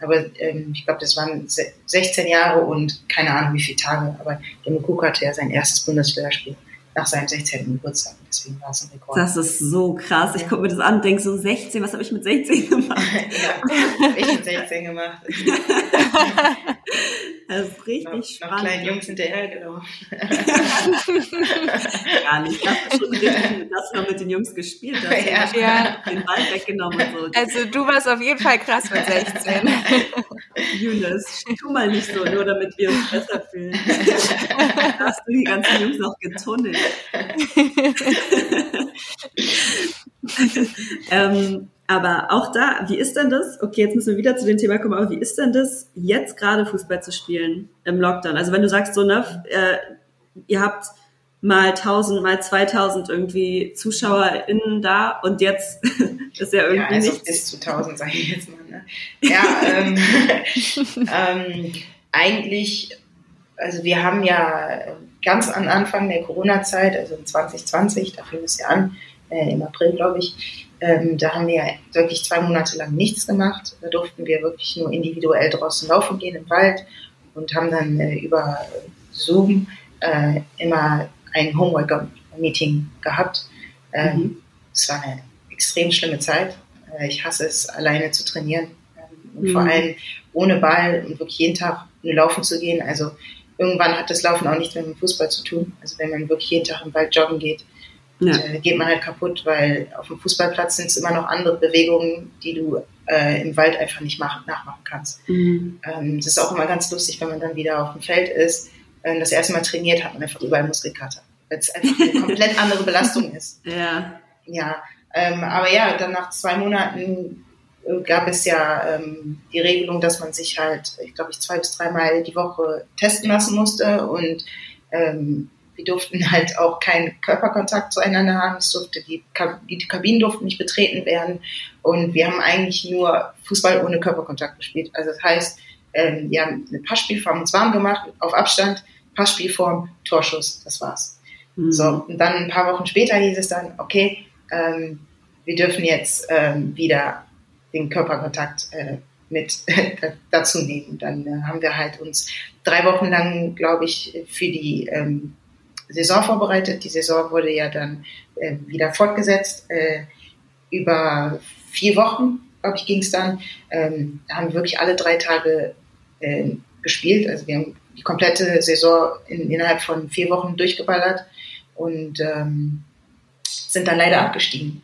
Aber ähm, ich glaube, das waren 16 Jahre und keine Ahnung wie viele Tage. Aber der Mukuku hatte ja sein erstes Bundesligaspiel nach seinem 16. Geburtstag. Deswegen war es ein Rekord. Das ist so krass. Ich gucke mir das an und denke so, 16, was habe ich mit 16 [laughs] gemacht? ja, ich mit 16 gemacht. [laughs] Das ist richtig noch, spannend. Noch kleinen Jungs hinterhergelaufen. [laughs] Gar nicht. Das ist schon richtig, dass man mit den Jungs gespielt hat. Ja. ja. Den Ball weggenommen und so. Also du warst auf jeden Fall krass mit 16. Yunus, tu mal nicht so, nur damit wir uns besser fühlen. hast du die ganzen Jungs noch getunnelt. [laughs] ähm, aber auch da, wie ist denn das? Okay, jetzt müssen wir wieder zu dem Thema kommen, aber wie ist denn das, jetzt gerade Fußball zu spielen im Lockdown? Also wenn du sagst so, ne, äh, ihr habt mal 1000, mal 2000 irgendwie ZuschauerInnen da und jetzt [laughs] ist ja irgendwie ja, also nichts. bis zu 1000, sage ich jetzt mal. Ne? Ja, ähm, [laughs] ähm, eigentlich, also wir haben ja ganz am Anfang der Corona-Zeit, also in 2020, da fing es ja an, äh, im April, glaube ich, ähm, da haben wir wirklich zwei Monate lang nichts gemacht. Da durften wir wirklich nur individuell draußen laufen gehen im Wald und haben dann äh, über Zoom äh, immer ein Homework-Meeting gehabt. Ähm, mhm. Es war eine extrem schlimme Zeit. Äh, ich hasse es, alleine zu trainieren. Ähm, und mhm. vor allem ohne Ball und wirklich jeden Tag nur laufen zu gehen. Also irgendwann hat das Laufen auch nichts mehr mit Fußball zu tun. Also wenn man wirklich jeden Tag im Wald joggen geht, ja. äh, geht man halt kaputt, weil auf dem Fußballplatz sind es immer noch andere Bewegungen, die du äh, im Wald einfach nicht machen, nachmachen kannst. Mhm. Ähm, das ist auch immer ganz lustig, wenn man dann wieder auf dem Feld ist, äh, das erste Mal trainiert, hat man einfach überall Muskelkater, weil es einfach eine [laughs] komplett andere Belastung ist. Ja. Ja, ähm, aber ja, dann nach zwei Monaten gab es ja ähm, die Regelung, dass man sich halt, ich glaube, ich zwei bis dreimal die Woche testen lassen musste und ähm, wir durften [laughs] halt auch keinen Körperkontakt zueinander haben. Es durfte die, die Kabinen durften nicht betreten werden. Und wir haben eigentlich nur Fußball ohne Körperkontakt gespielt. Also das heißt, ähm, wir haben eine Passspielform uns warm gemacht, auf Abstand, Passspielform, Torschuss, das war's. Mhm. So, und dann ein paar Wochen später hieß es dann, okay, ähm, wir dürfen jetzt ähm, wieder den Körperkontakt äh, mit [laughs] dazu nehmen. Dann äh, haben wir halt uns drei Wochen lang, glaube ich, für die ähm, Saison vorbereitet. Die Saison wurde ja dann äh, wieder fortgesetzt. Äh, über vier Wochen, glaube ich, ging es dann. Ähm, haben wirklich alle drei Tage äh, gespielt. Also wir haben die komplette Saison in, innerhalb von vier Wochen durchgeballert und ähm, sind dann leider abgestiegen.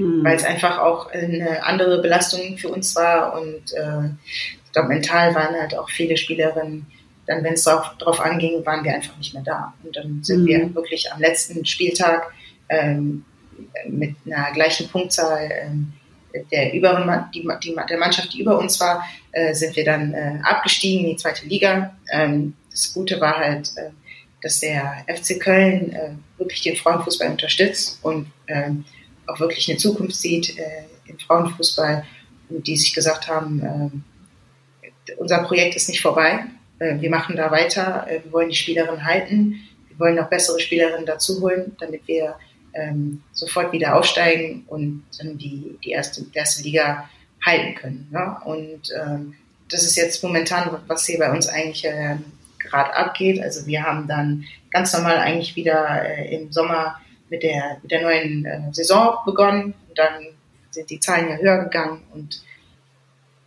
Hm. Weil es einfach auch eine andere Belastung für uns war und äh, ich glaube, mental waren halt auch viele Spielerinnen dann, wenn es darauf anging, waren wir einfach nicht mehr da. Und dann sind mhm. wir wirklich am letzten Spieltag ähm, mit einer gleichen Punktzahl ähm, der, über, die, die, der Mannschaft, die über uns war, äh, sind wir dann äh, abgestiegen in die zweite Liga. Ähm, das Gute war halt, äh, dass der FC Köln äh, wirklich den Frauenfußball unterstützt und ähm, auch wirklich eine Zukunft sieht äh, im Frauenfußball die sich gesagt haben, äh, unser Projekt ist nicht vorbei. Äh, wir machen da weiter, äh, wir wollen die Spielerin halten, wir wollen noch bessere Spielerinnen dazu holen, damit wir ähm, sofort wieder aufsteigen und dann die, die, erste, die erste Liga halten können. Ne? Und ähm, das ist jetzt momentan, was hier bei uns eigentlich äh, gerade abgeht. Also wir haben dann ganz normal eigentlich wieder äh, im Sommer mit der, mit der neuen äh, Saison begonnen. Und dann sind die Zahlen ja höher gegangen und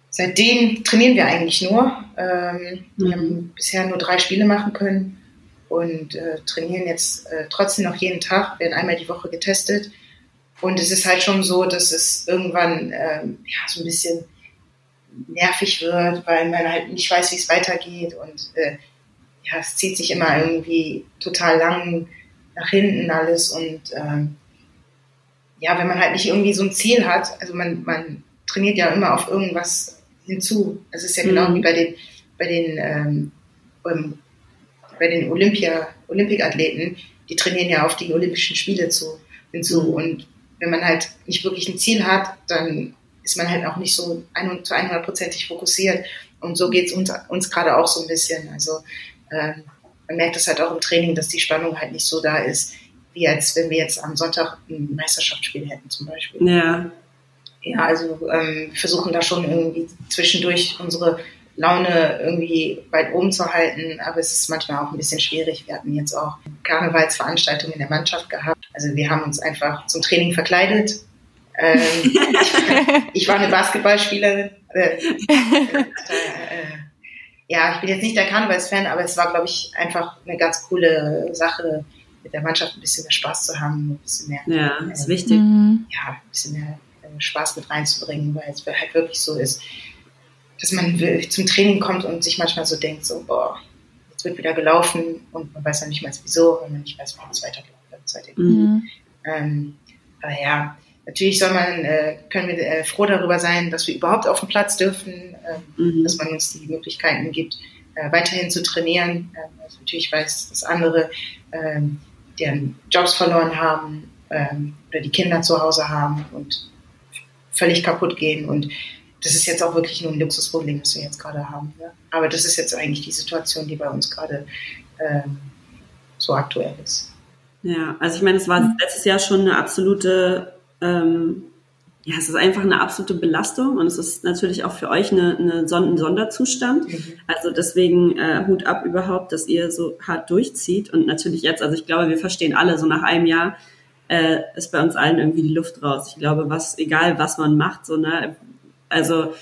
seitdem trainieren wir eigentlich nur. Ähm, mhm. Wir haben bisher nur drei Spiele machen können und äh, trainieren jetzt äh, trotzdem noch jeden Tag, werden einmal die Woche getestet. Und es ist halt schon so, dass es irgendwann ähm, ja, so ein bisschen nervig wird, weil man halt nicht weiß, wie es weitergeht und äh, ja, es zieht sich immer irgendwie total lang nach hinten alles und ähm, ja, wenn man halt nicht irgendwie so ein Ziel hat, also man, man trainiert ja immer auf irgendwas hinzu. Es ist ja genau mhm. wie bei den, bei den, ähm, bei den Olympia, Olympikathleten, die trainieren ja auf die Olympischen Spiele zu, hinzu. Mhm. Und wenn man halt nicht wirklich ein Ziel hat, dann ist man halt auch nicht so ein, zu 100%ig fokussiert. Und so geht es uns, uns gerade auch so ein bisschen. Also äh, man merkt es halt auch im Training, dass die Spannung halt nicht so da ist, wie als wenn wir jetzt am Sonntag ein Meisterschaftsspiel hätten zum Beispiel. Ja. Ja, also ähm, versuchen da schon irgendwie zwischendurch unsere Laune irgendwie weit oben zu halten, aber es ist manchmal auch ein bisschen schwierig. Wir hatten jetzt auch Karnevalsveranstaltungen in der Mannschaft gehabt. Also wir haben uns einfach zum Training verkleidet. Ähm, [laughs] ich, ich, war eine Basketballspielerin. Äh, [laughs] ja, ich bin jetzt nicht der Karnevalsfan, aber es war, glaube ich, einfach eine ganz coole Sache, mit der Mannschaft ein bisschen mehr Spaß zu haben, ein bisschen mehr. Ja, äh, ist wichtig. Mhm. Ja, ein bisschen mehr äh, Spaß mit reinzubringen, weil es halt wirklich so ist, dass man zum Training kommt und sich manchmal so denkt, so, boah, jetzt wird wieder gelaufen und man weiß dann nicht mal wieso, wenn man nicht weiß, wie es weitergeht. Mhm. Ähm, aber ja, natürlich soll man, äh, können wir äh, froh darüber sein, dass wir überhaupt auf dem Platz dürfen, äh, mhm. dass man uns die Möglichkeiten gibt, äh, weiterhin zu trainieren. Also natürlich weiß, dass andere äh, deren Jobs verloren haben ähm, oder die Kinder zu Hause haben und völlig kaputt gehen. Und das ist jetzt auch wirklich nur ein Luxusproblem, das wir jetzt gerade haben. Ne? Aber das ist jetzt eigentlich die Situation, die bei uns gerade ähm, so aktuell ist. Ja, also ich meine, es war letztes Jahr schon eine absolute ähm, ja, es ist einfach eine absolute Belastung und es ist natürlich auch für euch eine, eine ein Sonderzustand. Mhm. Also deswegen äh, Hut ab überhaupt, dass ihr so hart durchzieht und natürlich jetzt, also ich glaube, wir verstehen alle, so nach einem Jahr äh, ist bei uns allen irgendwie die Luft raus. Ich glaube, was, egal was man macht, so, ne, also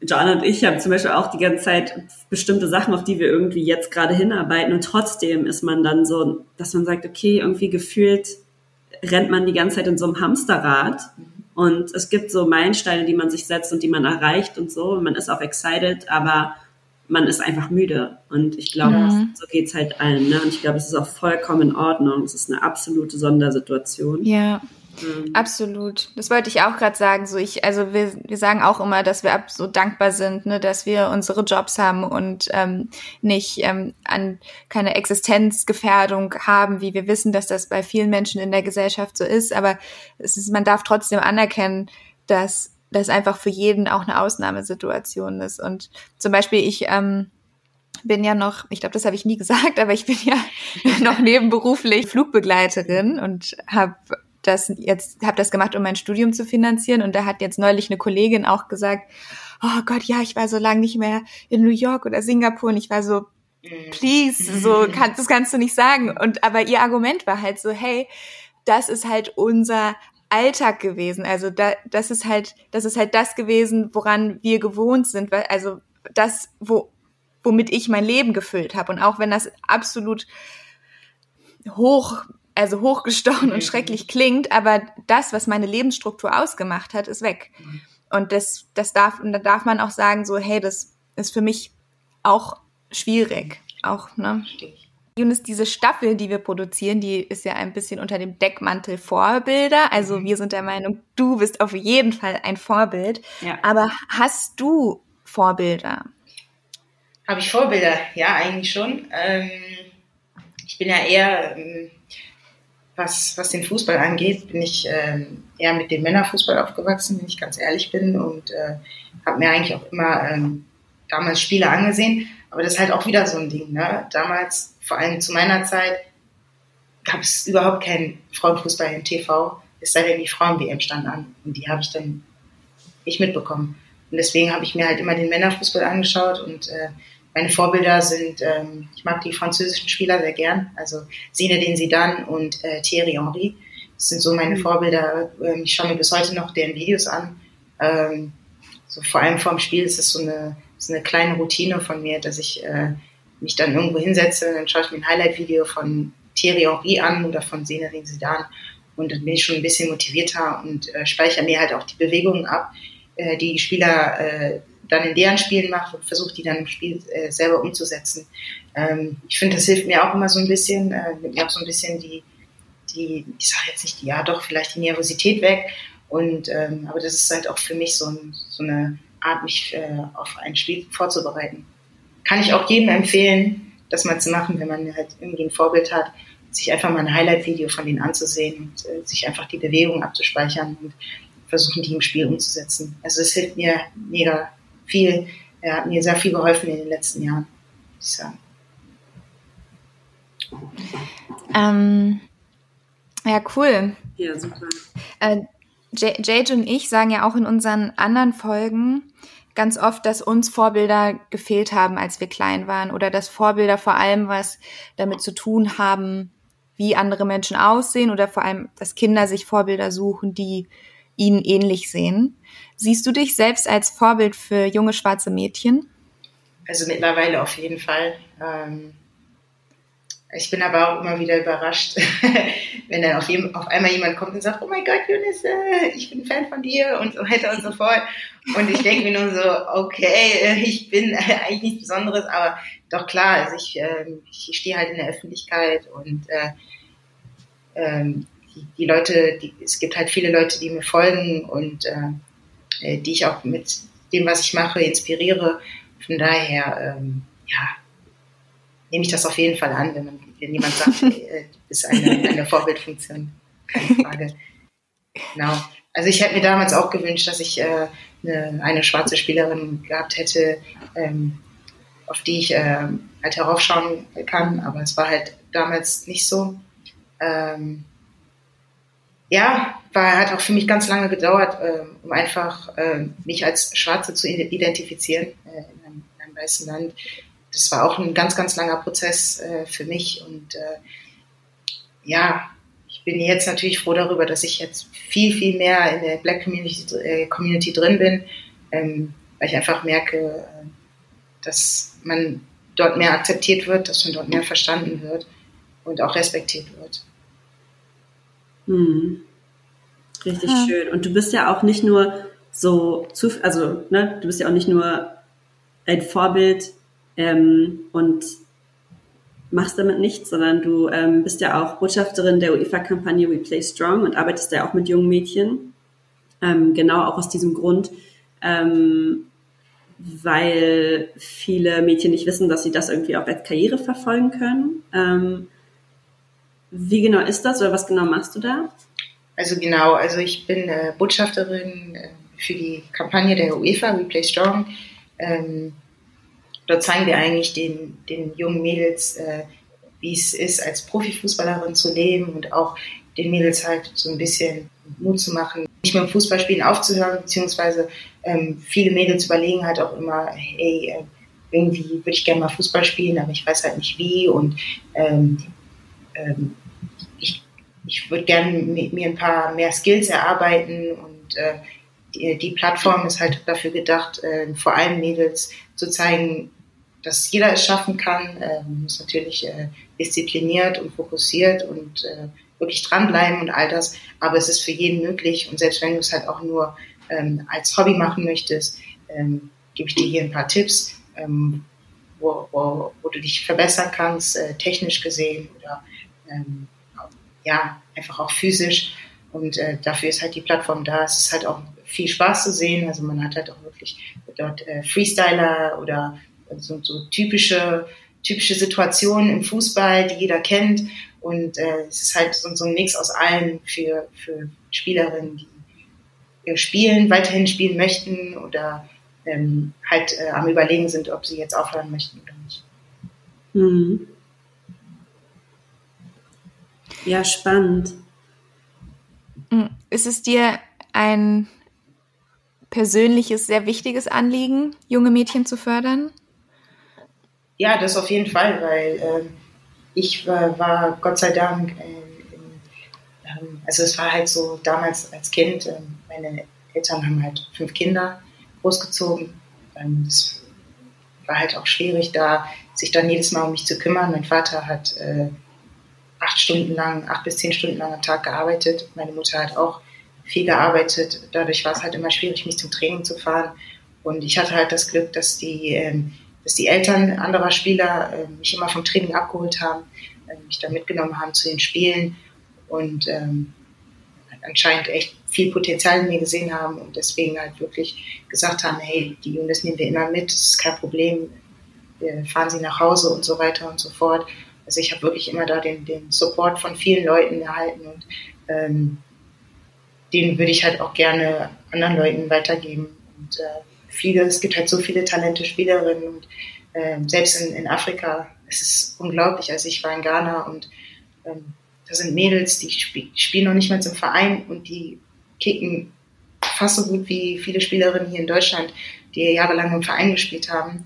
John und ich haben zum Beispiel auch die ganze Zeit bestimmte Sachen, auf die wir irgendwie jetzt gerade hinarbeiten und trotzdem ist man dann so, dass man sagt, okay, irgendwie gefühlt rennt man die ganze Zeit in so einem Hamsterrad und es gibt so Meilensteine, die man sich setzt und die man erreicht und so. Und man ist auch excited, aber man ist einfach müde. Und ich glaube, mhm. so geht's halt allen. Ne? Und ich glaube, es ist auch vollkommen in Ordnung. Es ist eine absolute Sondersituation. Ja. Mhm. Absolut. Das wollte ich auch gerade sagen. So ich, also wir, wir sagen auch immer, dass wir so dankbar sind, ne, dass wir unsere Jobs haben und ähm, nicht ähm, an keine Existenzgefährdung haben, wie wir wissen, dass das bei vielen Menschen in der Gesellschaft so ist. Aber es ist, man darf trotzdem anerkennen, dass das einfach für jeden auch eine Ausnahmesituation ist. Und zum Beispiel ich ähm, bin ja noch, ich glaube, das habe ich nie [laughs] gesagt, aber ich bin ja [laughs] noch nebenberuflich Flugbegleiterin und habe das jetzt, habe das gemacht, um mein Studium zu finanzieren. Und da hat jetzt neulich eine Kollegin auch gesagt, oh Gott, ja, ich war so lange nicht mehr in New York oder Singapur und ich war so, please, so kann, das kannst du nicht sagen. Und aber ihr Argument war halt so, hey, das ist halt unser Alltag gewesen. Also da, das ist halt, das ist halt das gewesen, woran wir gewohnt sind. Weil, also das, wo, womit ich mein Leben gefüllt habe. Und auch wenn das absolut hoch also hochgestochen und mhm. schrecklich klingt, aber das, was meine Lebensstruktur ausgemacht hat, ist weg. Mhm. Und das, das darf, und da darf man auch sagen, so, hey, das ist für mich auch schwierig. Auch, ne? Jonas, diese Staffel, die wir produzieren, die ist ja ein bisschen unter dem Deckmantel Vorbilder. Also mhm. wir sind der Meinung, du bist auf jeden Fall ein Vorbild. Ja. Aber hast du Vorbilder? Habe ich Vorbilder? Ja, eigentlich schon. Ähm, ich bin ja eher ähm, was, was den Fußball angeht, bin ich äh, eher mit dem Männerfußball aufgewachsen, wenn ich ganz ehrlich bin und äh, habe mir eigentlich auch immer ähm, damals Spiele angesehen. Aber das ist halt auch wieder so ein Ding. Ne? Damals, vor allem zu meiner Zeit, gab es überhaupt keinen Frauenfußball im TV, es sei denn, die Frauen-WM stand an. Und die habe ich dann nicht mitbekommen. Und deswegen habe ich mir halt immer den Männerfußball angeschaut und äh, meine Vorbilder sind, ähm, ich mag die französischen Spieler sehr gern, also Zinedine Zidane und äh, Thierry Henry. Das sind so meine mhm. Vorbilder. Ähm, ich schaue mir bis heute noch deren Videos an. Ähm, so vor allem vorm Spiel ist es so eine, so eine kleine Routine von mir, dass ich äh, mich dann irgendwo hinsetze und dann schaue ich mir ein Highlight-Video von Thierry Henry an oder von Zinedine Zidane und dann bin ich schon ein bisschen motivierter und äh, speichere mir halt auch die Bewegungen ab, äh, die Spieler äh, dann in deren Spielen macht und versucht, die dann im Spiel äh, selber umzusetzen. Ähm, ich finde, das hilft mir auch immer so ein bisschen, äh, nimmt mir auch so ein bisschen die, die, ich sage jetzt nicht, ja doch, vielleicht die Nervosität weg. Und ähm, aber das ist halt auch für mich so, ein, so eine Art, mich äh, auf ein Spiel vorzubereiten. Kann ich auch jedem empfehlen, das mal zu machen, wenn man halt irgendwie ein Vorbild hat, sich einfach mal ein Highlight-Video von denen anzusehen und äh, sich einfach die Bewegung abzuspeichern und versuchen, die im Spiel umzusetzen. Also es hilft mir mega viel, er hat mir sehr viel geholfen in den letzten Jahren, muss ich sagen. Ähm, ja, cool. Ja, super. Äh, Jade und ich sagen ja auch in unseren anderen Folgen ganz oft, dass uns Vorbilder gefehlt haben, als wir klein waren oder dass Vorbilder vor allem was damit zu tun haben, wie andere Menschen aussehen oder vor allem, dass Kinder sich Vorbilder suchen, die ihnen ähnlich sehen. Siehst du dich selbst als Vorbild für junge schwarze Mädchen? Also mittlerweile auf jeden Fall. Ähm, ich bin aber auch immer wieder überrascht, [laughs] wenn dann auf, einmal jemand kommt und sagt, oh mein Gott, Jonas, äh, ich bin Fan von dir und so weiter und so fort. Und ich denke mir nur so, okay, [laughs] ich bin [laughs] eigentlich nichts Besonderes, aber doch klar, also ich, ähm, ich stehe halt in der Öffentlichkeit und äh, ähm, die, die Leute, die, es gibt halt viele Leute, die mir folgen und äh, die ich auch mit dem, was ich mache, inspiriere. Von daher, ähm, ja, nehme ich das auf jeden Fall an, wenn, man, wenn jemand sagt, [laughs] äh, du bist eine, eine Vorbildfunktion. Keine Frage. Genau. Also ich hätte mir damals auch gewünscht, dass ich äh, eine, eine schwarze Spielerin gehabt hätte, ähm, auf die ich äh, halt heraufschauen kann, aber es war halt damals nicht so. Ähm, ja, war, hat auch für mich ganz lange gedauert, äh, um einfach äh, mich als Schwarze zu identifizieren äh, in, einem, in, einem, weißen Land. Das war auch ein ganz, ganz langer Prozess äh, für mich und äh, ja, ich bin jetzt natürlich froh darüber, dass ich jetzt viel, viel mehr in der Black Community, äh, Community drin bin, ähm, weil ich einfach merke, dass man dort mehr akzeptiert wird, dass man dort mehr verstanden wird und auch respektiert wird. Hm. Richtig ja. schön. Und du bist ja auch nicht nur so, zu, also ne, du bist ja auch nicht nur ein Vorbild ähm, und machst damit nichts, sondern du ähm, bist ja auch Botschafterin der UEFA-Kampagne We Play Strong und arbeitest ja auch mit jungen Mädchen. Ähm, genau auch aus diesem Grund, ähm, weil viele Mädchen nicht wissen, dass sie das irgendwie auch als Karriere verfolgen können. Ähm, wie genau ist das oder was genau machst du da? Also genau, also ich bin äh, Botschafterin äh, für die Kampagne der UEFA, We Play Strong. Ähm, dort zeigen wir eigentlich den, den jungen Mädels, äh, wie es ist, als Profifußballerin zu leben und auch den Mädels halt so ein bisschen Mut zu machen, nicht mehr im Fußballspielen aufzuhören, beziehungsweise ähm, viele Mädels überlegen halt auch immer, hey, äh, irgendwie würde ich gerne mal Fußball spielen, aber ich weiß halt nicht wie und ähm, ähm, ich würde gerne mir ein paar mehr Skills erarbeiten und äh, die, die, Plattform ist halt dafür gedacht, äh, vor allem Mädels zu zeigen, dass jeder es schaffen kann. Äh, man muss natürlich äh, diszipliniert und fokussiert und äh, wirklich dranbleiben und all das, aber es ist für jeden möglich und selbst wenn du es halt auch nur ähm, als Hobby machen möchtest, ähm, gebe ich dir hier ein paar Tipps, ähm, wo, wo, wo du dich verbessern kannst, äh, technisch gesehen oder ähm, ja, einfach auch physisch. Und äh, dafür ist halt die Plattform da. Es ist halt auch viel Spaß zu sehen. Also man hat halt auch wirklich dort äh, Freestyler oder so, so typische, typische Situationen im Fußball, die jeder kennt. Und äh, es ist halt so, so ein Mix aus allem für, für Spielerinnen, die äh, spielen, weiterhin spielen möchten oder ähm, halt äh, am Überlegen sind, ob sie jetzt aufhören möchten oder nicht. Mhm. Ja, spannend. Hm, ist es dir ein persönliches, sehr wichtiges Anliegen, junge Mädchen zu fördern? Ja, das auf jeden Fall, weil äh, ich war, war, Gott sei Dank, äh, in, ähm, also es war halt so damals als Kind, äh, meine Eltern haben halt fünf Kinder großgezogen. Ähm, es war halt auch schwierig, da sich dann jedes Mal um mich zu kümmern. Mein Vater hat äh, acht Stunden lang, acht bis zehn Stunden lang am Tag gearbeitet. Meine Mutter hat auch viel gearbeitet. Dadurch war es halt immer schwierig, mich zum Training zu fahren. Und ich hatte halt das Glück, dass die, ähm, dass die Eltern anderer Spieler äh, mich immer vom Training abgeholt haben, äh, mich da mitgenommen haben zu den Spielen und ähm, anscheinend echt viel Potenzial in mir gesehen haben und deswegen halt wirklich gesagt haben, hey, die Jungs nehmen wir immer mit, das ist kein Problem, wir fahren sie nach Hause und so weiter und so fort. Also ich habe wirklich immer da den, den Support von vielen Leuten erhalten und ähm, den würde ich halt auch gerne anderen Leuten weitergeben. Und äh, viele, es gibt halt so viele talente Spielerinnen und äh, selbst in, in Afrika, es ist unglaublich. Also ich war in Ghana und ähm, da sind Mädels, die sp spielen noch nicht mal zum Verein und die kicken fast so gut wie viele Spielerinnen hier in Deutschland, die jahrelang im Verein gespielt haben.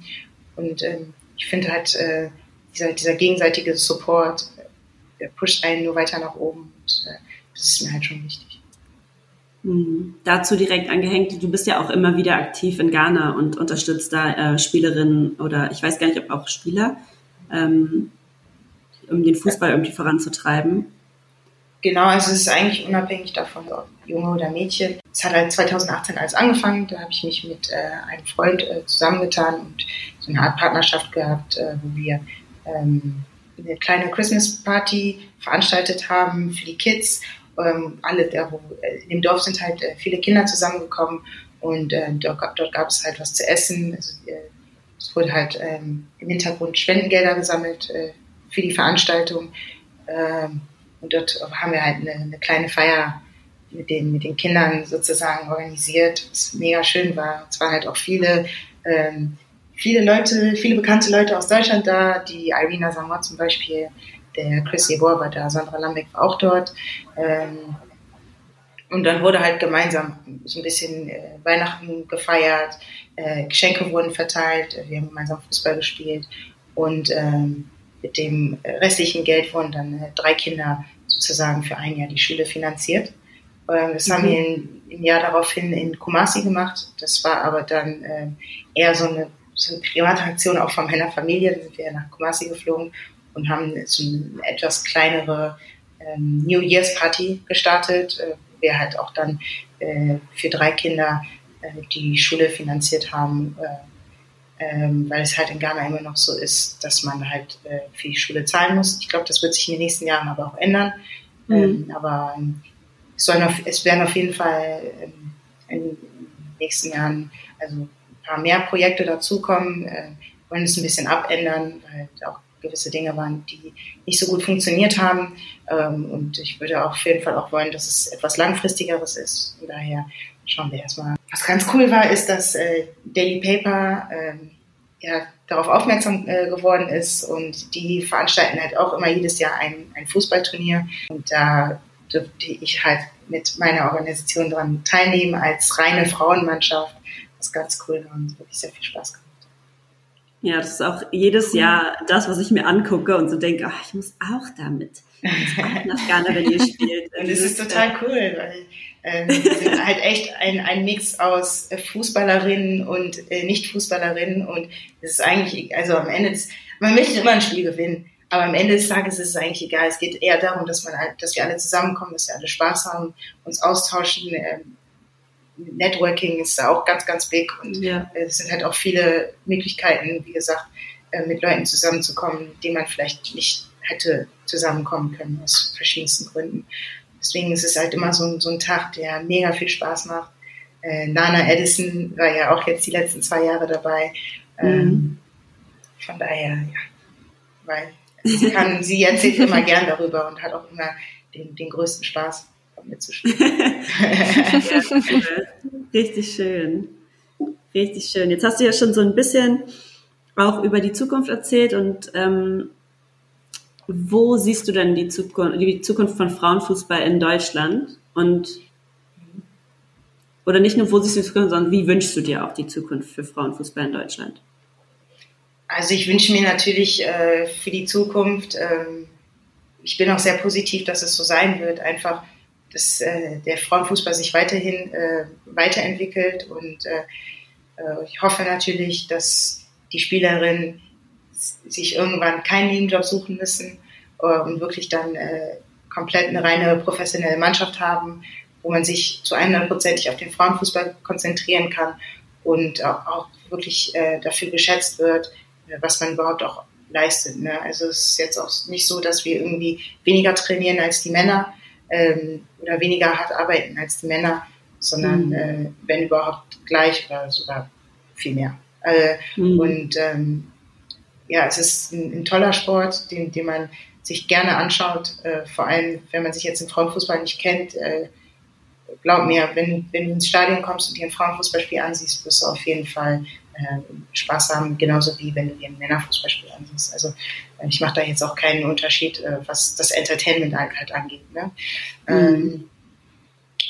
Und ähm, ich finde halt, äh, dieser, dieser gegenseitige Support, der pusht einen nur weiter nach oben. Und äh, das ist mir halt schon wichtig. Mhm. Dazu direkt angehängt, du bist ja auch immer wieder aktiv in Ghana und unterstützt da äh, Spielerinnen oder ich weiß gar nicht, ob auch Spieler, ähm, um den Fußball irgendwie voranzutreiben. Genau, also es ist eigentlich unabhängig davon, ob Junge oder Mädchen. Es hat halt 2018 alles angefangen, da habe ich mich mit äh, einem Freund äh, zusammengetan und so eine Art Partnerschaft gehabt, äh, wo wir ähm, eine kleine Christmas Party veranstaltet haben für die Kids. Ähm, alle, der, äh, in dem Dorf sind halt äh, viele Kinder zusammengekommen und äh, dort, dort, gab es halt was zu essen. Also, äh, es wurde halt ähm, im Hintergrund Spendengelder gesammelt äh, für die Veranstaltung. Ähm, und dort haben wir halt eine, eine, kleine Feier mit den, mit den Kindern sozusagen organisiert, was mega schön war. Es waren halt auch viele ähm, viele Leute, viele bekannte Leute aus Deutschland da, die Irina Samar zum Beispiel, der Chris Jebor war da, Sandra Lambeck war auch dort. Ähm, und dann wurde halt gemeinsam so ein bisschen äh, Weihnachten gefeiert, äh, Geschenke wurden verteilt, wir haben gemeinsam Fußball gespielt und ähm, mit dem restlichen Geld wurden dann äh, drei Kinder sozusagen für ein Jahr die Schule finanziert. Ähm, das mhm. haben wir im Jahr daraufhin in Kumasi gemacht. Das war aber dann äh, eher so eine so eine Privataktion auch von meiner Familie. Da sind wir nach Kumasi geflogen und haben so eine etwas kleinere ähm, New Year's Party gestartet, äh, wo wir halt auch dann äh, für drei Kinder äh, die Schule finanziert haben, äh, ähm, weil es halt in Ghana immer noch so ist, dass man halt äh, für die Schule zahlen muss. Ich glaube, das wird sich in den nächsten Jahren aber auch ändern. Mhm. Ähm, aber ähm, es, auf, es werden auf jeden Fall ähm, in den nächsten Jahren, also paar mehr Projekte dazukommen, äh, wollen es ein bisschen abändern, weil auch gewisse Dinge waren, die nicht so gut funktioniert haben. Ähm, und ich würde auch auf jeden Fall auch wollen, dass es etwas langfristigeres ist. Von daher schauen wir erstmal. Was ganz cool war, ist, dass äh, Daily Paper äh, ja, darauf aufmerksam äh, geworden ist und die veranstalten halt auch immer jedes Jahr ein, ein Fußballturnier. Und da durfte ich halt mit meiner Organisation daran teilnehmen als reine Frauenmannschaft was ganz cool und wirklich sehr viel Spaß gemacht. Ja, das ist auch jedes Jahr das, was ich mir angucke und so denke, ach, ich muss auch damit. Ich muss auch nach Ghana, wenn ihr spielt. und es ist total cool, weil äh, wir sind halt echt ein, ein Mix aus Fußballerinnen und äh, Nicht-Fußballerinnen und es ist eigentlich, also am Ende, des, man möchte immer ein Spiel gewinnen, aber am Ende des Tages ist es eigentlich egal. Es geht eher darum, dass man, dass wir alle zusammenkommen, dass wir alle Spaß haben, uns austauschen, äh, Networking ist da auch ganz, ganz big und ja. es sind halt auch viele Möglichkeiten, wie gesagt, äh, mit Leuten zusammenzukommen, denen man vielleicht nicht hätte zusammenkommen können, aus verschiedensten Gründen. Deswegen ist es halt immer so ein, so ein Tag, der mega viel Spaß macht. Äh, Nana Edison war ja auch jetzt die letzten zwei Jahre dabei. Ähm, mhm. Von daher, ja, weil sie, kann, sie erzählt immer gern darüber und hat auch immer den, den größten Spaß mitzuspielen. [laughs] Richtig schön. Richtig schön. Jetzt hast du ja schon so ein bisschen auch über die Zukunft erzählt und ähm, wo siehst du denn die Zukunft, die Zukunft von Frauenfußball in Deutschland? Und oder nicht nur, wo siehst du die Zukunft, sondern wie wünschst du dir auch die Zukunft für Frauenfußball in Deutschland? Also ich wünsche mir natürlich äh, für die Zukunft, ähm, ich bin auch sehr positiv, dass es so sein wird, einfach, dass äh, der Frauenfußball sich weiterhin äh, weiterentwickelt und äh, äh, ich hoffe natürlich, dass die Spielerinnen sich irgendwann keinen Nebenjob suchen müssen äh, und wirklich dann äh, komplett eine reine professionelle Mannschaft haben, wo man sich zu 100%ig auf den Frauenfußball konzentrieren kann und auch wirklich äh, dafür geschätzt wird, was man überhaupt auch leistet. Ne? Also es ist jetzt auch nicht so, dass wir irgendwie weniger trainieren als die Männer ähm, oder weniger hart arbeiten als die Männer, sondern mhm. äh, wenn überhaupt gleich oder sogar viel mehr. Äh, mhm. Und ähm, ja, es ist ein, ein, toller Sport, den, den man sich gerne anschaut, äh, vor allem wenn man sich jetzt im Frauenfußball nicht kennt. Äh, glaub mir, wenn, wenn du ins Stadion kommst und dir ein Frauenfußballspiel ansiehst, wirst du auf jeden Fall äh, Spaß haben, genauso wie wenn du dir ein Männerfußballspiel ansiehst. Also äh, ich mache da jetzt auch keinen Unterschied, äh, was das Entertainment halt angeht. Ne? Mhm. Ähm,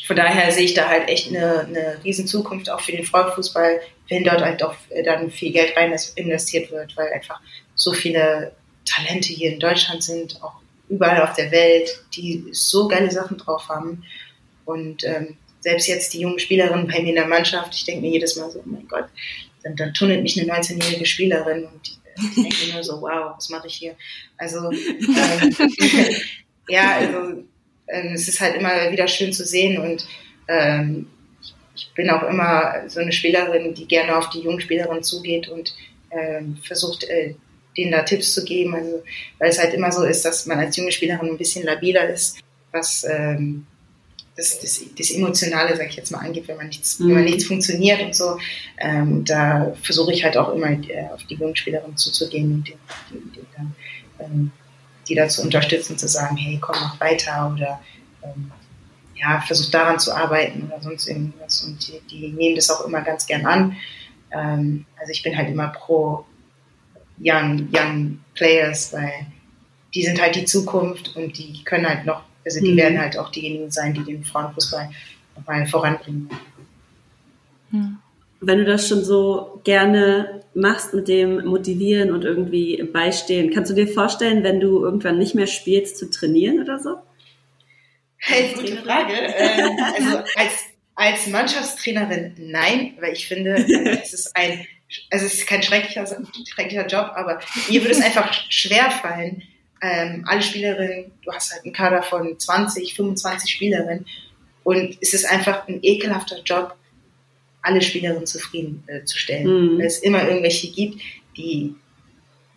von daher sehe ich da halt echt eine, eine riesen Zukunft auch für den Frauenfußball, wenn dort halt auch dann viel Geld rein investiert wird, weil einfach so viele Talente hier in Deutschland sind, auch überall auf der Welt, die so geile Sachen drauf haben. Und ähm, selbst jetzt die jungen Spielerinnen bei mir in der Mannschaft, ich denke mir jedes Mal so, oh mein Gott, dann, dann tunnelt mich eine 19-jährige Spielerin und ich denke nur so, wow, was mache ich hier? Also ähm, [laughs] ja, also ähm, es ist halt immer wieder schön zu sehen und ähm, ich bin auch immer so eine Spielerin, die gerne auf die jungen Spielerinnen zugeht und ähm, versucht, äh, denen da Tipps zu geben. Also, weil es halt immer so ist, dass man als junge Spielerin ein bisschen labiler ist, was ähm, das, das, das Emotionale, sag ich jetzt mal, angeht, wenn man nichts, mhm. wenn man nichts funktioniert und so. Ähm, da versuche ich halt auch immer äh, auf die jungen Spielerinnen zuzugehen und die, die, die, dann, ähm, die da zu unterstützen, zu sagen, hey, komm noch weiter oder ähm, ja, versucht daran zu arbeiten oder sonst irgendwas. Und die, die nehmen das auch immer ganz gern an. Ähm, also ich bin halt immer pro Young, Young Players, weil die sind halt die Zukunft und die können halt noch, also die mhm. werden halt auch diejenigen sein, die den Frauenfußball nochmal voranbringen. Mhm. Wenn du das schon so gerne machst mit dem Motivieren und irgendwie Beistehen, kannst du dir vorstellen, wenn du irgendwann nicht mehr spielst, zu trainieren oder so? Hey, gute Frage. [laughs] Ähm, also als, als Mannschaftstrainerin nein, weil ich finde, [laughs] es ist ein also es ist kein schrecklicher, schrecklicher Job, aber mir würde es einfach schwer fallen, ähm, alle Spielerinnen, du hast halt einen Kader von 20, 25 Spielerinnen und es ist einfach ein ekelhafter Job, alle Spielerinnen zufriedenzustellen. Äh, mhm. Weil es immer irgendwelche gibt, die,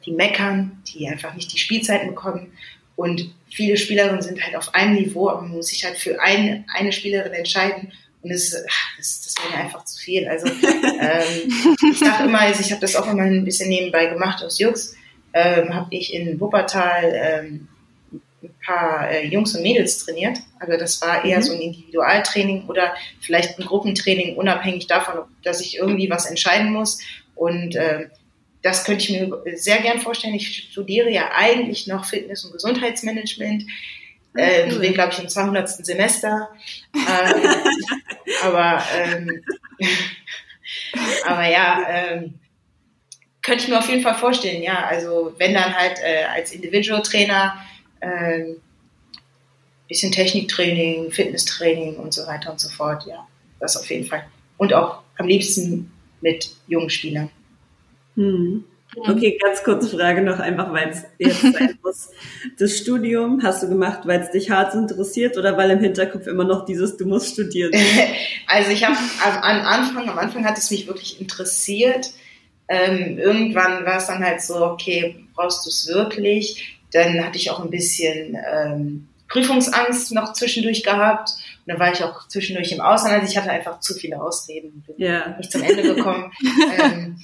die meckern, die einfach nicht die Spielzeiten bekommen und viele Spielerinnen sind halt auf einem Niveau, aber man muss sich halt für eine, eine Spielerin entscheiden und das, das, das wäre mir einfach zu viel. Also [laughs] ähm, ich dachte immer, also ich habe das auch immer ein bisschen nebenbei gemacht aus Jux. Ähm, habe ich in Wuppertal ähm, ein paar äh, Jungs und Mädels trainiert. Also das war eher mhm. so ein Individualtraining oder vielleicht ein Gruppentraining, unabhängig davon, dass ich irgendwie was entscheiden muss. Und äh, das könnte ich mir sehr gern vorstellen. Ich studiere ja eigentlich noch Fitness- und Gesundheitsmanagement. Äh, cool. bin, glaube ich, im 200. Semester. Ähm, [laughs] aber, ähm, [laughs] aber ja, ähm, könnte ich mir auf jeden Fall vorstellen, ja. Also wenn dann halt äh, als Individual-Trainer äh, bisschen Techniktraining, Fitnesstraining und so weiter und so fort, ja. Das auf jeden Fall. Und auch am liebsten mit jungen Spielern. Hm. Okay, ganz kurze Frage noch einfach, weil es jetzt [laughs] sein muss. Das Studium hast du gemacht, weil es dich hart interessiert oder weil im Hinterkopf immer noch dieses, du musst studieren? [laughs] Also ich habe am Anfang, am Anfang hat es mich wirklich interessiert. Ähm, irgendwann war es dann halt so, okay, brauchst du es wirklich? Dann hatte ich auch ein bisschen ähm, Prüfungsangst noch zwischendurch gehabt. Und dann war ich auch zwischendurch im Ausland. Also ich hatte einfach zu viele Ausreden. Bin yeah. nicht zum Ende gekommen. [laughs] ähm,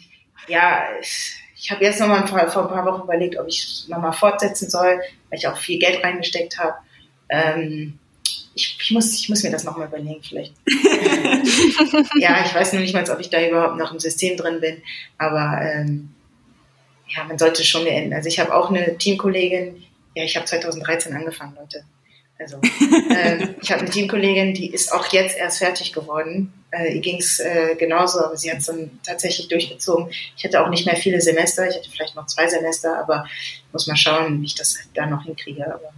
ja, ich habe jetzt nochmal vor, vor ein paar Wochen überlegt, ob ich nochmal fortsetzen soll, weil ich auch viel Geld reingesteckt habe. Ähm, ich, ich, muss, ich muss mir das nochmal überlegen, vielleicht. [laughs] ja, ich weiß noch nicht mal, ob ich da überhaupt noch im System drin bin, aber ähm, ja, man sollte schon beenden. Also ich habe auch eine Teamkollegin, ja, ich habe 2013 angefangen, Leute. Also [laughs] ähm, ich habe eine Teamkollegin, die ist auch jetzt erst fertig geworden. Äh, ihr ging es äh, genauso, aber sie hat es dann tatsächlich durchgezogen. Ich hätte auch nicht mehr viele Semester, ich hätte vielleicht noch zwei Semester, aber muss mal schauen, wie ich das da noch hinkriege. Aber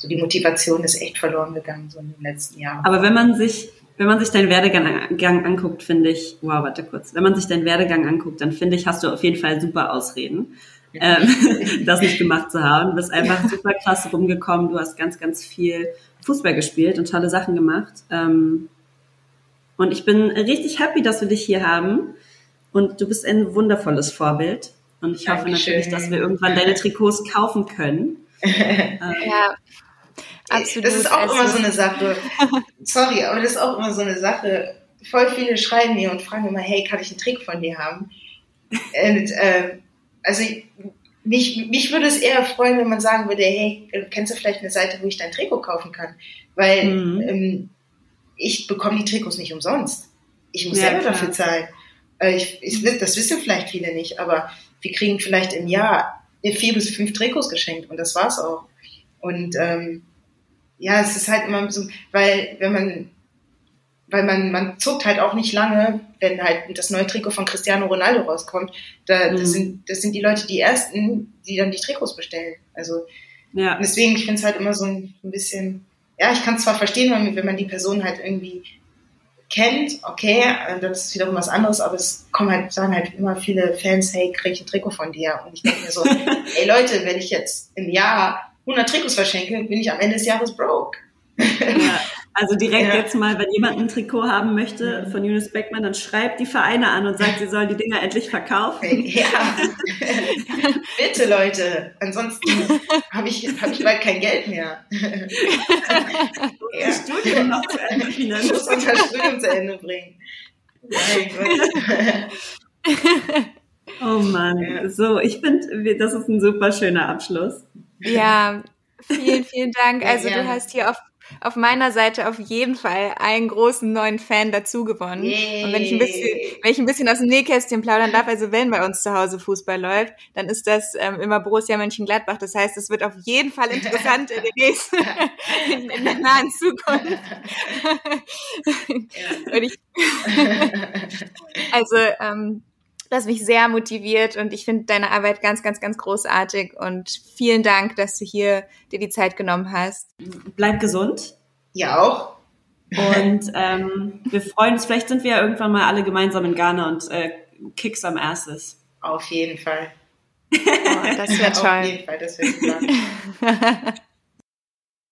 so die Motivation ist echt verloren gegangen, so in den letzten Jahren. Aber wenn man sich, wenn man sich deinen Werdegang anguckt, finde ich, wow, warte kurz, wenn man sich deinen Werdegang anguckt, dann finde ich, hast du auf jeden Fall super Ausreden. ähm, [laughs] das nicht gemacht zu haben. Du bist einfach super klasse rumgekommen. Du hast ganz, ganz viel Fußball gespielt und tolle Sachen gemacht. Ähm, und ich bin richtig happy, dass wir dich hier haben. Und du bist ein wundervolles Vorbild. Und ich hoffe Dankeschön. natürlich, dass wir irgendwann deine Trikots kaufen können. [laughs] ja, absolut. Das ist auch immer so eine Sache. [laughs] Sorry, aber das ist auch immer so eine Sache. Voll viele schreiben mir und fragen immer, hey, kann ich einen Trick von dir haben? Und, äh, also mich, mich würde es eher freuen, wenn man sagen würde, hey, kennst du vielleicht eine Seite, wo ich dein Trikot kaufen kann? Weil mhm. ähm, ich bekomme die Trikots nicht umsonst. Ich muss ja, selber klar. dafür zahlen. Äh, ich, ich, das wissen vielleicht viele nicht, aber wir kriegen vielleicht im Jahr vier bis fünf Trikots geschenkt und das war's auch. Und ähm, ja, es ist halt immer so, weil wenn man, weil man, man zuckt halt auch nicht lange, wenn halt das neue Trikot von Cristiano Ronaldo rauskommt. Da, mhm. das, sind, das sind die Leute die ersten, die dann die Trikots bestellen. Also ja. deswegen, ich finde es halt immer so ein, ein bisschen ja, ich kann es zwar verstehen, wenn man die Person halt irgendwie kennt, okay, äh, das ist wiederum was anderes, aber es kommen halt, sagen halt immer viele Fans, hey, krieg ich ein Trikot von dir? Und ich denke mir so, [laughs] ey Leute, wenn ich jetzt im Jahr 100 Trikots verschenke, bin ich am Ende des Jahres broke. Ja, also direkt ja. jetzt mal, wenn jemand ein Trikot haben möchte von Eunice Beckmann, dann schreibt die Vereine an und sagt, sie sollen die Dinger endlich verkaufen. Ja, [laughs] bitte Leute, ansonsten habe ich, hab ich bald kein Geld mehr. ja. Das Studium noch zu Ende finanzieren. Ich muss das Studium zu Ende bringen. Mein Gott. [laughs] Oh Mann, so, ich finde, das ist ein super schöner Abschluss. Ja, vielen, [laughs] vielen Dank. Also ja, du hast hier auf auf meiner Seite auf jeden Fall einen großen neuen Fan dazu gewonnen. Yeah. Und wenn ich ein bisschen, wenn ich ein bisschen aus dem Nähkästchen plaudern darf, also wenn bei uns zu Hause Fußball läuft, dann ist das ähm, immer Borussia Mönchengladbach. Das heißt, es wird auf jeden Fall interessant in, den nächsten, [laughs] in, in der nahen Zukunft. [laughs] Und ich, also ähm, das mich sehr motiviert und ich finde deine Arbeit ganz, ganz, ganz großartig und vielen Dank, dass du hier dir die Zeit genommen hast. Bleib gesund. Ja auch. Und [laughs] ähm, wir freuen uns, vielleicht sind wir ja irgendwann mal alle gemeinsam in Ghana und äh, kick some asses. Auf jeden Fall. [laughs] Oh, das wäre toll. Auf jeden Fall, das wäre super. [laughs]